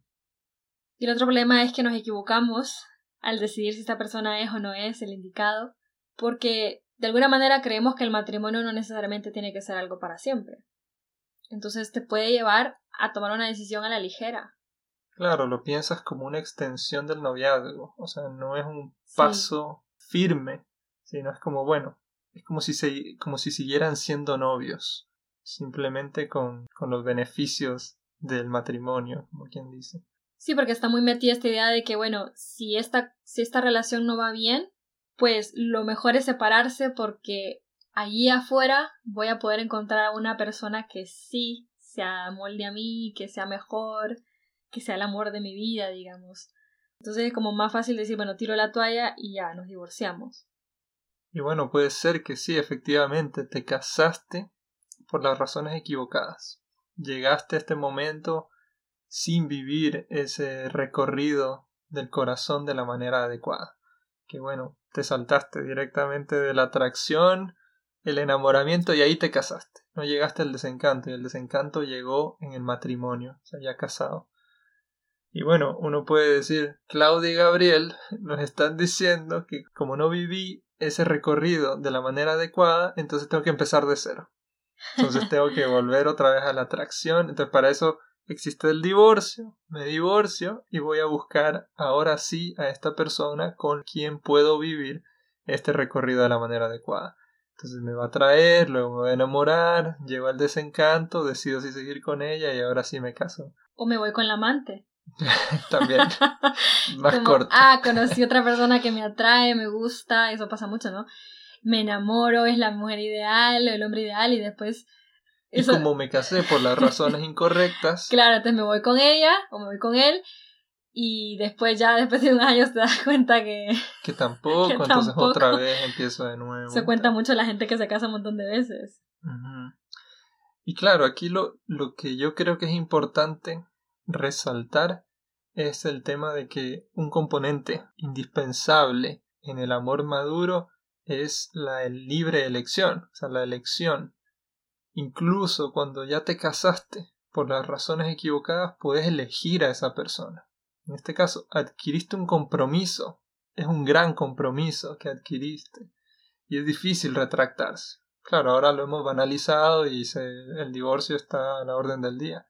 S1: Y el otro problema es que nos equivocamos al decidir si esta persona es o no es el indicado, porque de alguna manera creemos que el matrimonio no necesariamente tiene que ser algo para siempre. Entonces te puede llevar a tomar una decisión a la ligera.
S2: Claro, lo piensas como una extensión del noviazgo, o sea, no es un paso firme, sino es como, bueno, es como si, se, como si siguieran siendo novios, simplemente con, con los beneficios del matrimonio, como quien dice.
S1: Sí, porque está muy metida esta idea de que, bueno, si esta, si esta relación no va bien, pues lo mejor es separarse porque allí afuera voy a poder encontrar a una persona que sí se amolde a mí, que sea mejor, que sea el amor de mi vida, digamos. Entonces es como más fácil decir, bueno, tiro la toalla y ya, nos divorciamos.
S2: Y bueno, puede ser que sí, efectivamente, te casaste por las razones equivocadas. Llegaste a este momento sin vivir ese recorrido del corazón de la manera adecuada. Que bueno, te saltaste directamente de la atracción, el enamoramiento y ahí te casaste. No llegaste al desencanto y el desencanto llegó en el matrimonio, o sea, ya casado. Y bueno, uno puede decir, Claudia y Gabriel nos están diciendo que como no viví ese recorrido de la manera adecuada, entonces tengo que empezar de cero. Entonces tengo que (laughs) volver otra vez a la atracción. Entonces para eso existe el divorcio, me divorcio y voy a buscar ahora sí a esta persona con quien puedo vivir este recorrido de la manera adecuada. Entonces me va a traer, luego me voy a enamorar, llego al desencanto, decido si seguir con ella y ahora sí me caso.
S1: O me voy con la amante. (laughs)
S2: También. (laughs) Más corto.
S1: Ah, conocí otra persona que me atrae, me gusta, eso pasa mucho, ¿no? Me enamoro, es la mujer ideal, el hombre ideal y después
S2: y como me casé por las razones (laughs) incorrectas.
S1: Claro, entonces me voy con ella o me voy con él. Y después ya, después de unos años te das cuenta que...
S2: Que tampoco, entonces otra vez empiezo de nuevo.
S1: Se cuenta mucho la gente que se casa un montón de veces.
S2: Y claro, aquí lo, lo que yo creo que es importante resaltar es el tema de que un componente indispensable en el amor maduro es la libre elección, o sea, la elección Incluso cuando ya te casaste por las razones equivocadas, puedes elegir a esa persona. En este caso, adquiriste un compromiso. Es un gran compromiso que adquiriste. Y es difícil retractarse. Claro, ahora lo hemos banalizado y el divorcio está a la orden del día.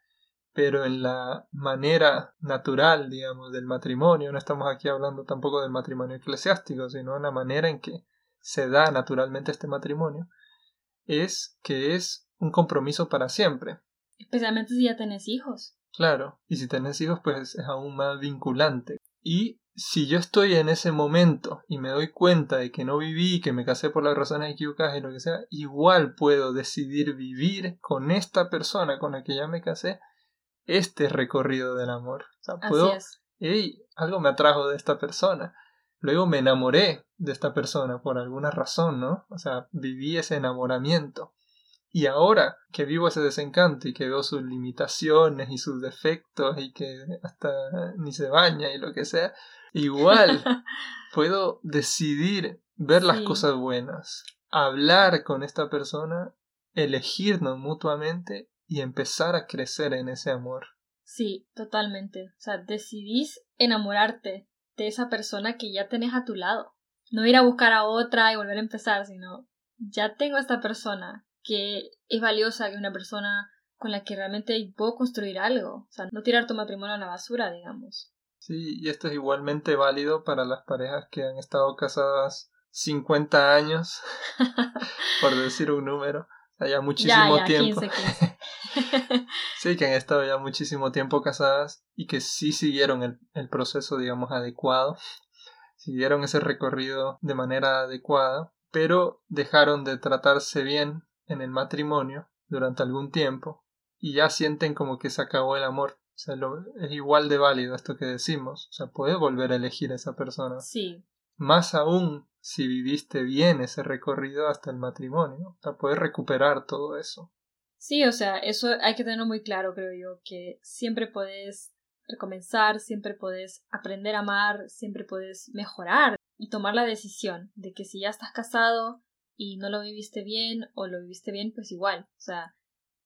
S2: Pero en la manera natural, digamos, del matrimonio, no estamos aquí hablando tampoco del matrimonio eclesiástico, sino en la manera en que se da naturalmente este matrimonio, es que es un compromiso para siempre.
S1: Especialmente si ya tenés hijos.
S2: Claro, y si tenés hijos pues es aún más vinculante. Y si yo estoy en ese momento y me doy cuenta de que no viví, que me casé por las razones equivocadas y lo que sea, igual puedo decidir vivir con esta persona con la que ya me casé este recorrido del amor. O sea, puedo, hey, algo me atrajo de esta persona. Luego me enamoré de esta persona por alguna razón, ¿no? O sea, viví ese enamoramiento. Y ahora que vivo ese desencanto y que veo sus limitaciones y sus defectos y que hasta ni se baña y lo que sea, igual (laughs) puedo decidir ver las cosas buenas, hablar con esta persona, elegirnos mutuamente y empezar a crecer en ese amor.
S1: Sí, totalmente. O sea, decidís enamorarte de esa persona que ya tenés a tu lado. No ir a buscar a otra y volver a empezar, sino ya tengo a esta persona que es valiosa, que es una persona con la que realmente puedo construir algo. O sea, no tirar tu matrimonio a la basura, digamos.
S2: Sí, y esto es igualmente válido para las parejas que han estado casadas 50 años, (laughs) por decir un número. O sea, ya (laughs) muchísimo tiempo. (laughs) sí, que han estado ya muchísimo tiempo casadas y que sí siguieron el, el proceso, digamos, adecuado. Siguieron ese recorrido de manera adecuada, pero dejaron de tratarse bien en el matrimonio durante algún tiempo y ya sienten como que se acabó el amor. O sea, es igual de válido esto que decimos. O sea, puedes volver a elegir a esa persona.
S1: Sí.
S2: Más aún si viviste bien ese recorrido hasta el matrimonio. O sea, puedes recuperar todo eso.
S1: Sí, o sea, eso hay que tenerlo muy claro, creo yo, que siempre puedes recomenzar, siempre puedes aprender a amar, siempre puedes mejorar y tomar la decisión de que si ya estás casado, y no lo viviste bien o lo viviste bien, pues igual. O sea,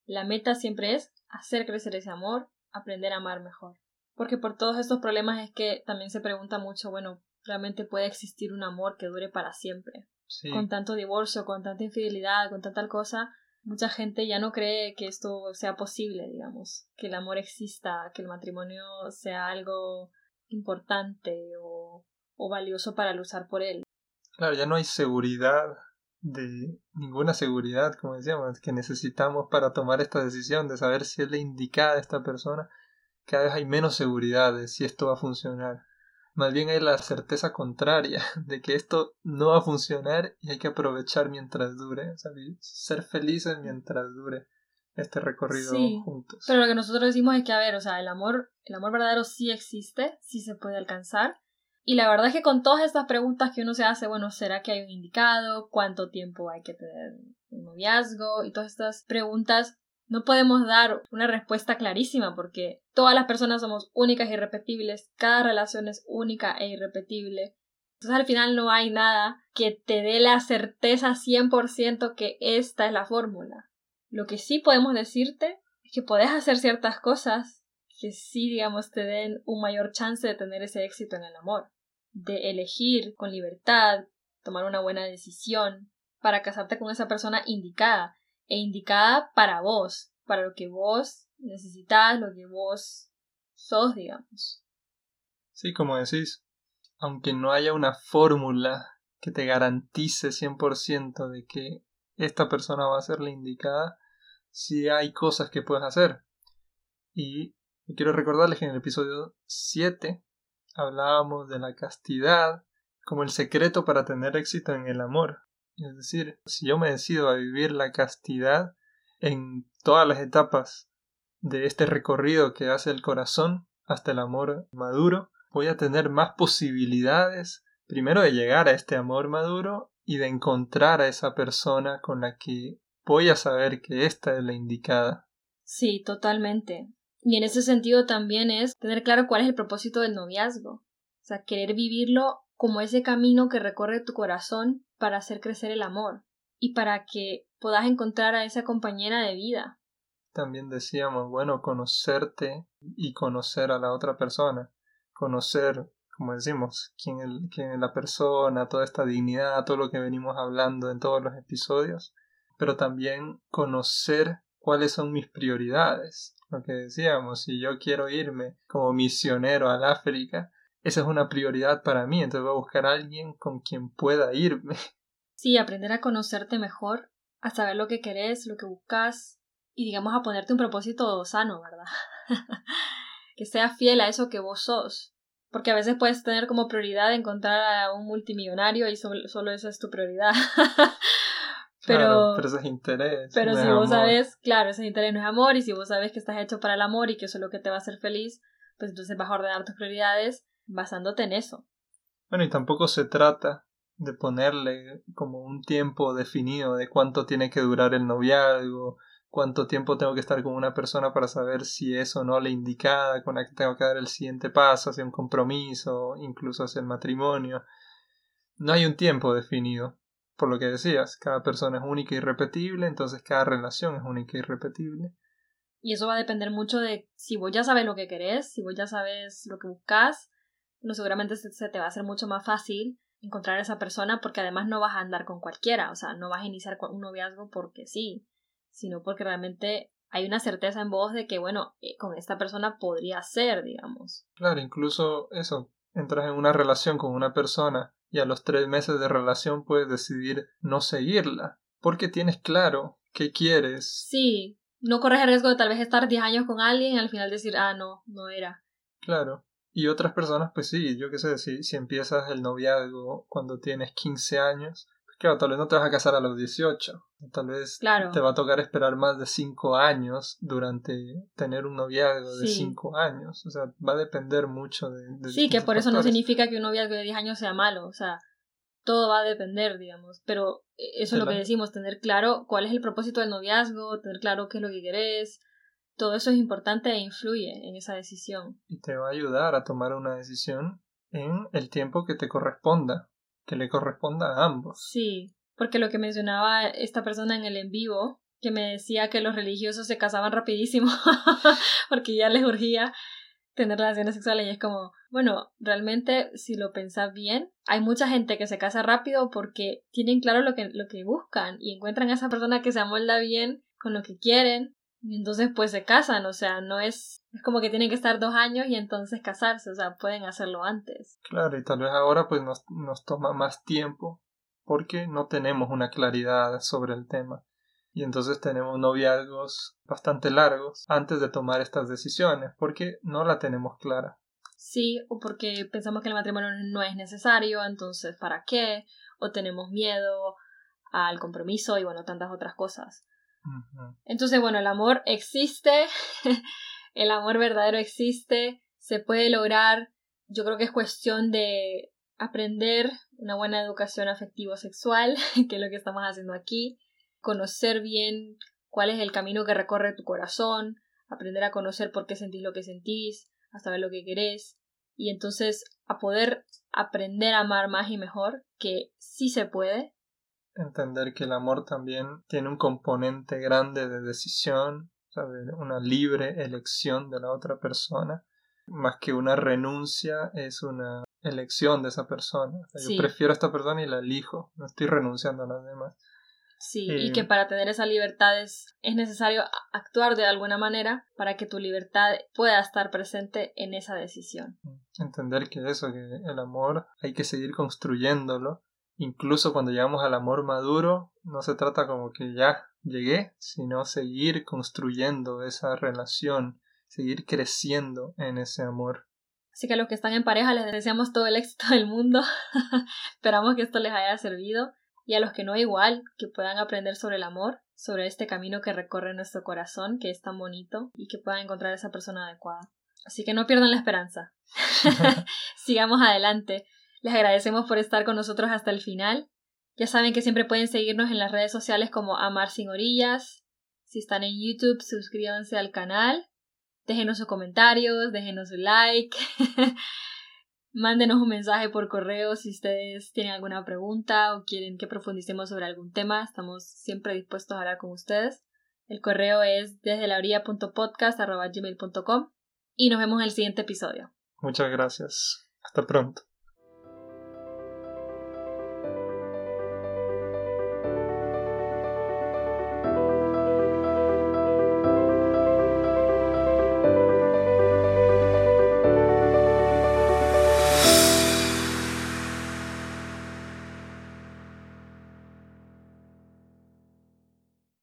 S1: la meta siempre es hacer crecer ese amor, aprender a amar mejor. Porque por todos estos problemas es que también se pregunta mucho, bueno, ¿realmente puede existir un amor que dure para siempre? Con tanto divorcio, con tanta infidelidad, con tanta cosa, mucha gente ya no cree que esto sea posible, digamos, que el amor exista, que el matrimonio sea algo importante o, o valioso para luchar por él.
S2: Claro, ya no hay seguridad de ninguna seguridad, como decíamos, que necesitamos para tomar esta decisión, de saber si es la indicada esta persona, cada vez hay menos seguridad de si esto va a funcionar. Más bien hay la certeza contraria (laughs) de que esto no va a funcionar y hay que aprovechar mientras dure, ser felices mientras dure este recorrido juntos.
S1: Pero lo que nosotros decimos es que, a ver, o sea, el amor, el amor verdadero sí existe, sí se puede alcanzar. Y la verdad es que con todas estas preguntas que uno se hace, bueno, ¿será que hay un indicado? ¿Cuánto tiempo hay que tener un noviazgo? Y todas estas preguntas, no podemos dar una respuesta clarísima porque todas las personas somos únicas e irrepetibles, cada relación es única e irrepetible. Entonces al final no hay nada que te dé la certeza 100% que esta es la fórmula. Lo que sí podemos decirte es que puedes hacer ciertas cosas que sí, digamos, te den un mayor chance de tener ese éxito en el amor, de elegir con libertad, tomar una buena decisión para casarte con esa persona indicada e indicada para vos, para lo que vos necesitas, lo que vos sos, digamos.
S2: Sí, como decís, aunque no haya una fórmula que te garantice 100% de que esta persona va a ser la indicada, sí hay cosas que puedes hacer. Y quiero recordarles que en el episodio 7 hablábamos de la castidad como el secreto para tener éxito en el amor. Es decir, si yo me decido a vivir la castidad en todas las etapas de este recorrido que hace el corazón hasta el amor maduro, voy a tener más posibilidades, primero de llegar a este amor maduro y de encontrar a esa persona con la que voy a saber que esta es la indicada.
S1: Sí, totalmente. Y en ese sentido también es tener claro cuál es el propósito del noviazgo. O sea, querer vivirlo como ese camino que recorre tu corazón para hacer crecer el amor y para que puedas encontrar a esa compañera de vida.
S2: También decíamos, bueno, conocerte y conocer a la otra persona conocer, como decimos, quién es, quién es la persona, toda esta dignidad, todo lo que venimos hablando en todos los episodios, pero también conocer cuáles son mis prioridades. Lo que decíamos, si yo quiero irme como misionero al África, esa es una prioridad para mí, entonces voy a buscar a alguien con quien pueda irme. (laughs)
S1: Sí, aprender a conocerte mejor, a saber lo que querés, lo que buscas y digamos a ponerte un propósito sano, ¿verdad? (laughs) que sea fiel a eso que vos sos. Porque a veces puedes tener como prioridad encontrar a un multimillonario y solo, solo esa es tu prioridad. (laughs)
S2: pero, pero ese es interés.
S1: Pero si vos sabes, claro, ese interés no es amor y si vos sabes que estás hecho para el amor y que eso es lo que te va a hacer feliz, pues entonces vas a ordenar tus prioridades basándote en eso.
S2: Bueno, y tampoco se trata de ponerle como un tiempo definido de cuánto tiene que durar el noviazgo cuánto tiempo tengo que estar con una persona para saber si es o no la indicada con la que tengo que dar el siguiente paso hacia un compromiso, incluso hacia el matrimonio. No hay un tiempo definido. Por lo que decías, cada persona es única y irrepetible, entonces cada relación es única y irrepetible.
S1: Y eso va a depender mucho de si vos ya sabes lo que querés, si vos ya sabes lo que buscas, no seguramente se te va a hacer mucho más fácil encontrar a esa persona porque además no vas a andar con cualquiera, o sea, no vas a iniciar un noviazgo porque sí sino porque realmente hay una certeza en vos de que, bueno, eh, con esta persona podría ser, digamos.
S2: Claro, incluso eso, entras en una relación con una persona y a los tres meses de relación puedes decidir no seguirla, porque tienes claro qué quieres.
S1: Sí, no corres el riesgo de tal vez estar diez años con alguien y al final decir, ah, no, no era.
S2: Claro. Y otras personas, pues sí, yo qué sé, si, si empiezas el noviazgo cuando tienes 15 años, Claro, tal vez no te vas a casar a los 18. Tal vez te va a tocar esperar más de 5 años durante tener un noviazgo de 5 años. O sea, va a depender mucho de...
S1: sí, que por eso no significa que un noviazgo de 10 años sea malo. O sea, todo va a depender, digamos. Pero e, eso es lo que decimos, tener claro cuál es el propósito del noviazgo, tener claro qué es lo que querés. Todo eso es importante e influye en esa decisión.
S2: Y te va a ayudar a tomar una decisión en el tiempo que te corresponda que le corresponda a ambos.
S1: Sí, porque lo que mencionaba esta persona en el en vivo, que me decía que los religiosos se casaban rapidísimo (laughs) porque ya les urgía tener relaciones sexuales y es como, bueno, realmente si lo pensás bien, hay mucha gente que se casa rápido porque tienen claro lo que, lo que buscan y encuentran a esa persona que se amolda bien con lo que quieren y entonces pues se casan, o sea, no es, es como que tienen que estar dos años y entonces casarse, o sea, pueden hacerlo antes.
S2: Claro, y tal vez ahora pues nos, nos toma más tiempo porque no tenemos una claridad sobre el tema. Y entonces tenemos noviazgos bastante largos antes de tomar estas decisiones, porque no la tenemos clara.
S1: Sí, o porque pensamos que el matrimonio no es necesario, entonces ¿para qué? O tenemos miedo al compromiso y bueno, tantas otras cosas. Entonces, bueno, el amor existe, (laughs) el amor verdadero existe, se puede lograr, yo creo que es cuestión de aprender una buena educación afectivo-sexual, (laughs) que es lo que estamos haciendo aquí, conocer bien cuál es el camino que recorre tu corazón, aprender a conocer por qué sentís lo que sentís, a saber lo que querés, y entonces a poder aprender a amar más y mejor, que sí se puede.
S2: Entender que el amor también tiene un componente grande de decisión, de una libre elección de la otra persona, más que una renuncia es una elección de esa persona. Yo prefiero a esta persona y la elijo, no estoy renunciando a las demás.
S1: Sí, y que para tener esa libertad es, necesario actuar de alguna manera para que tu libertad pueda estar presente en esa decisión.
S2: Entender que eso, que el amor hay que seguir construyéndolo. Incluso cuando llegamos al amor maduro, no se trata como que ya llegué, sino seguir construyendo esa relación, seguir creciendo en ese amor.
S1: Así que a los que están en pareja les deseamos todo el éxito del mundo. (laughs) Esperamos que esto les haya servido y a los que no igual, que puedan aprender sobre el amor, sobre este camino que recorre nuestro corazón, que es tan bonito, y que puedan encontrar esa persona adecuada. Así que no pierdan la esperanza. (laughs) (laughs) Sigamos adelante. Les agradecemos por estar con nosotros hasta el final. Ya saben que siempre pueden seguirnos en las redes sociales como Amar sin Orillas. Si están en YouTube, suscríbanse al canal. Déjenos sus comentarios, déjenos su like. (laughs) Mándenos un mensaje por correo si ustedes tienen alguna pregunta o quieren que profundicemos sobre algún tema. Estamos siempre dispuestos a hablar con ustedes. El correo es desde la y nos vemos en el siguiente episodio.
S2: Muchas gracias. Hasta pronto.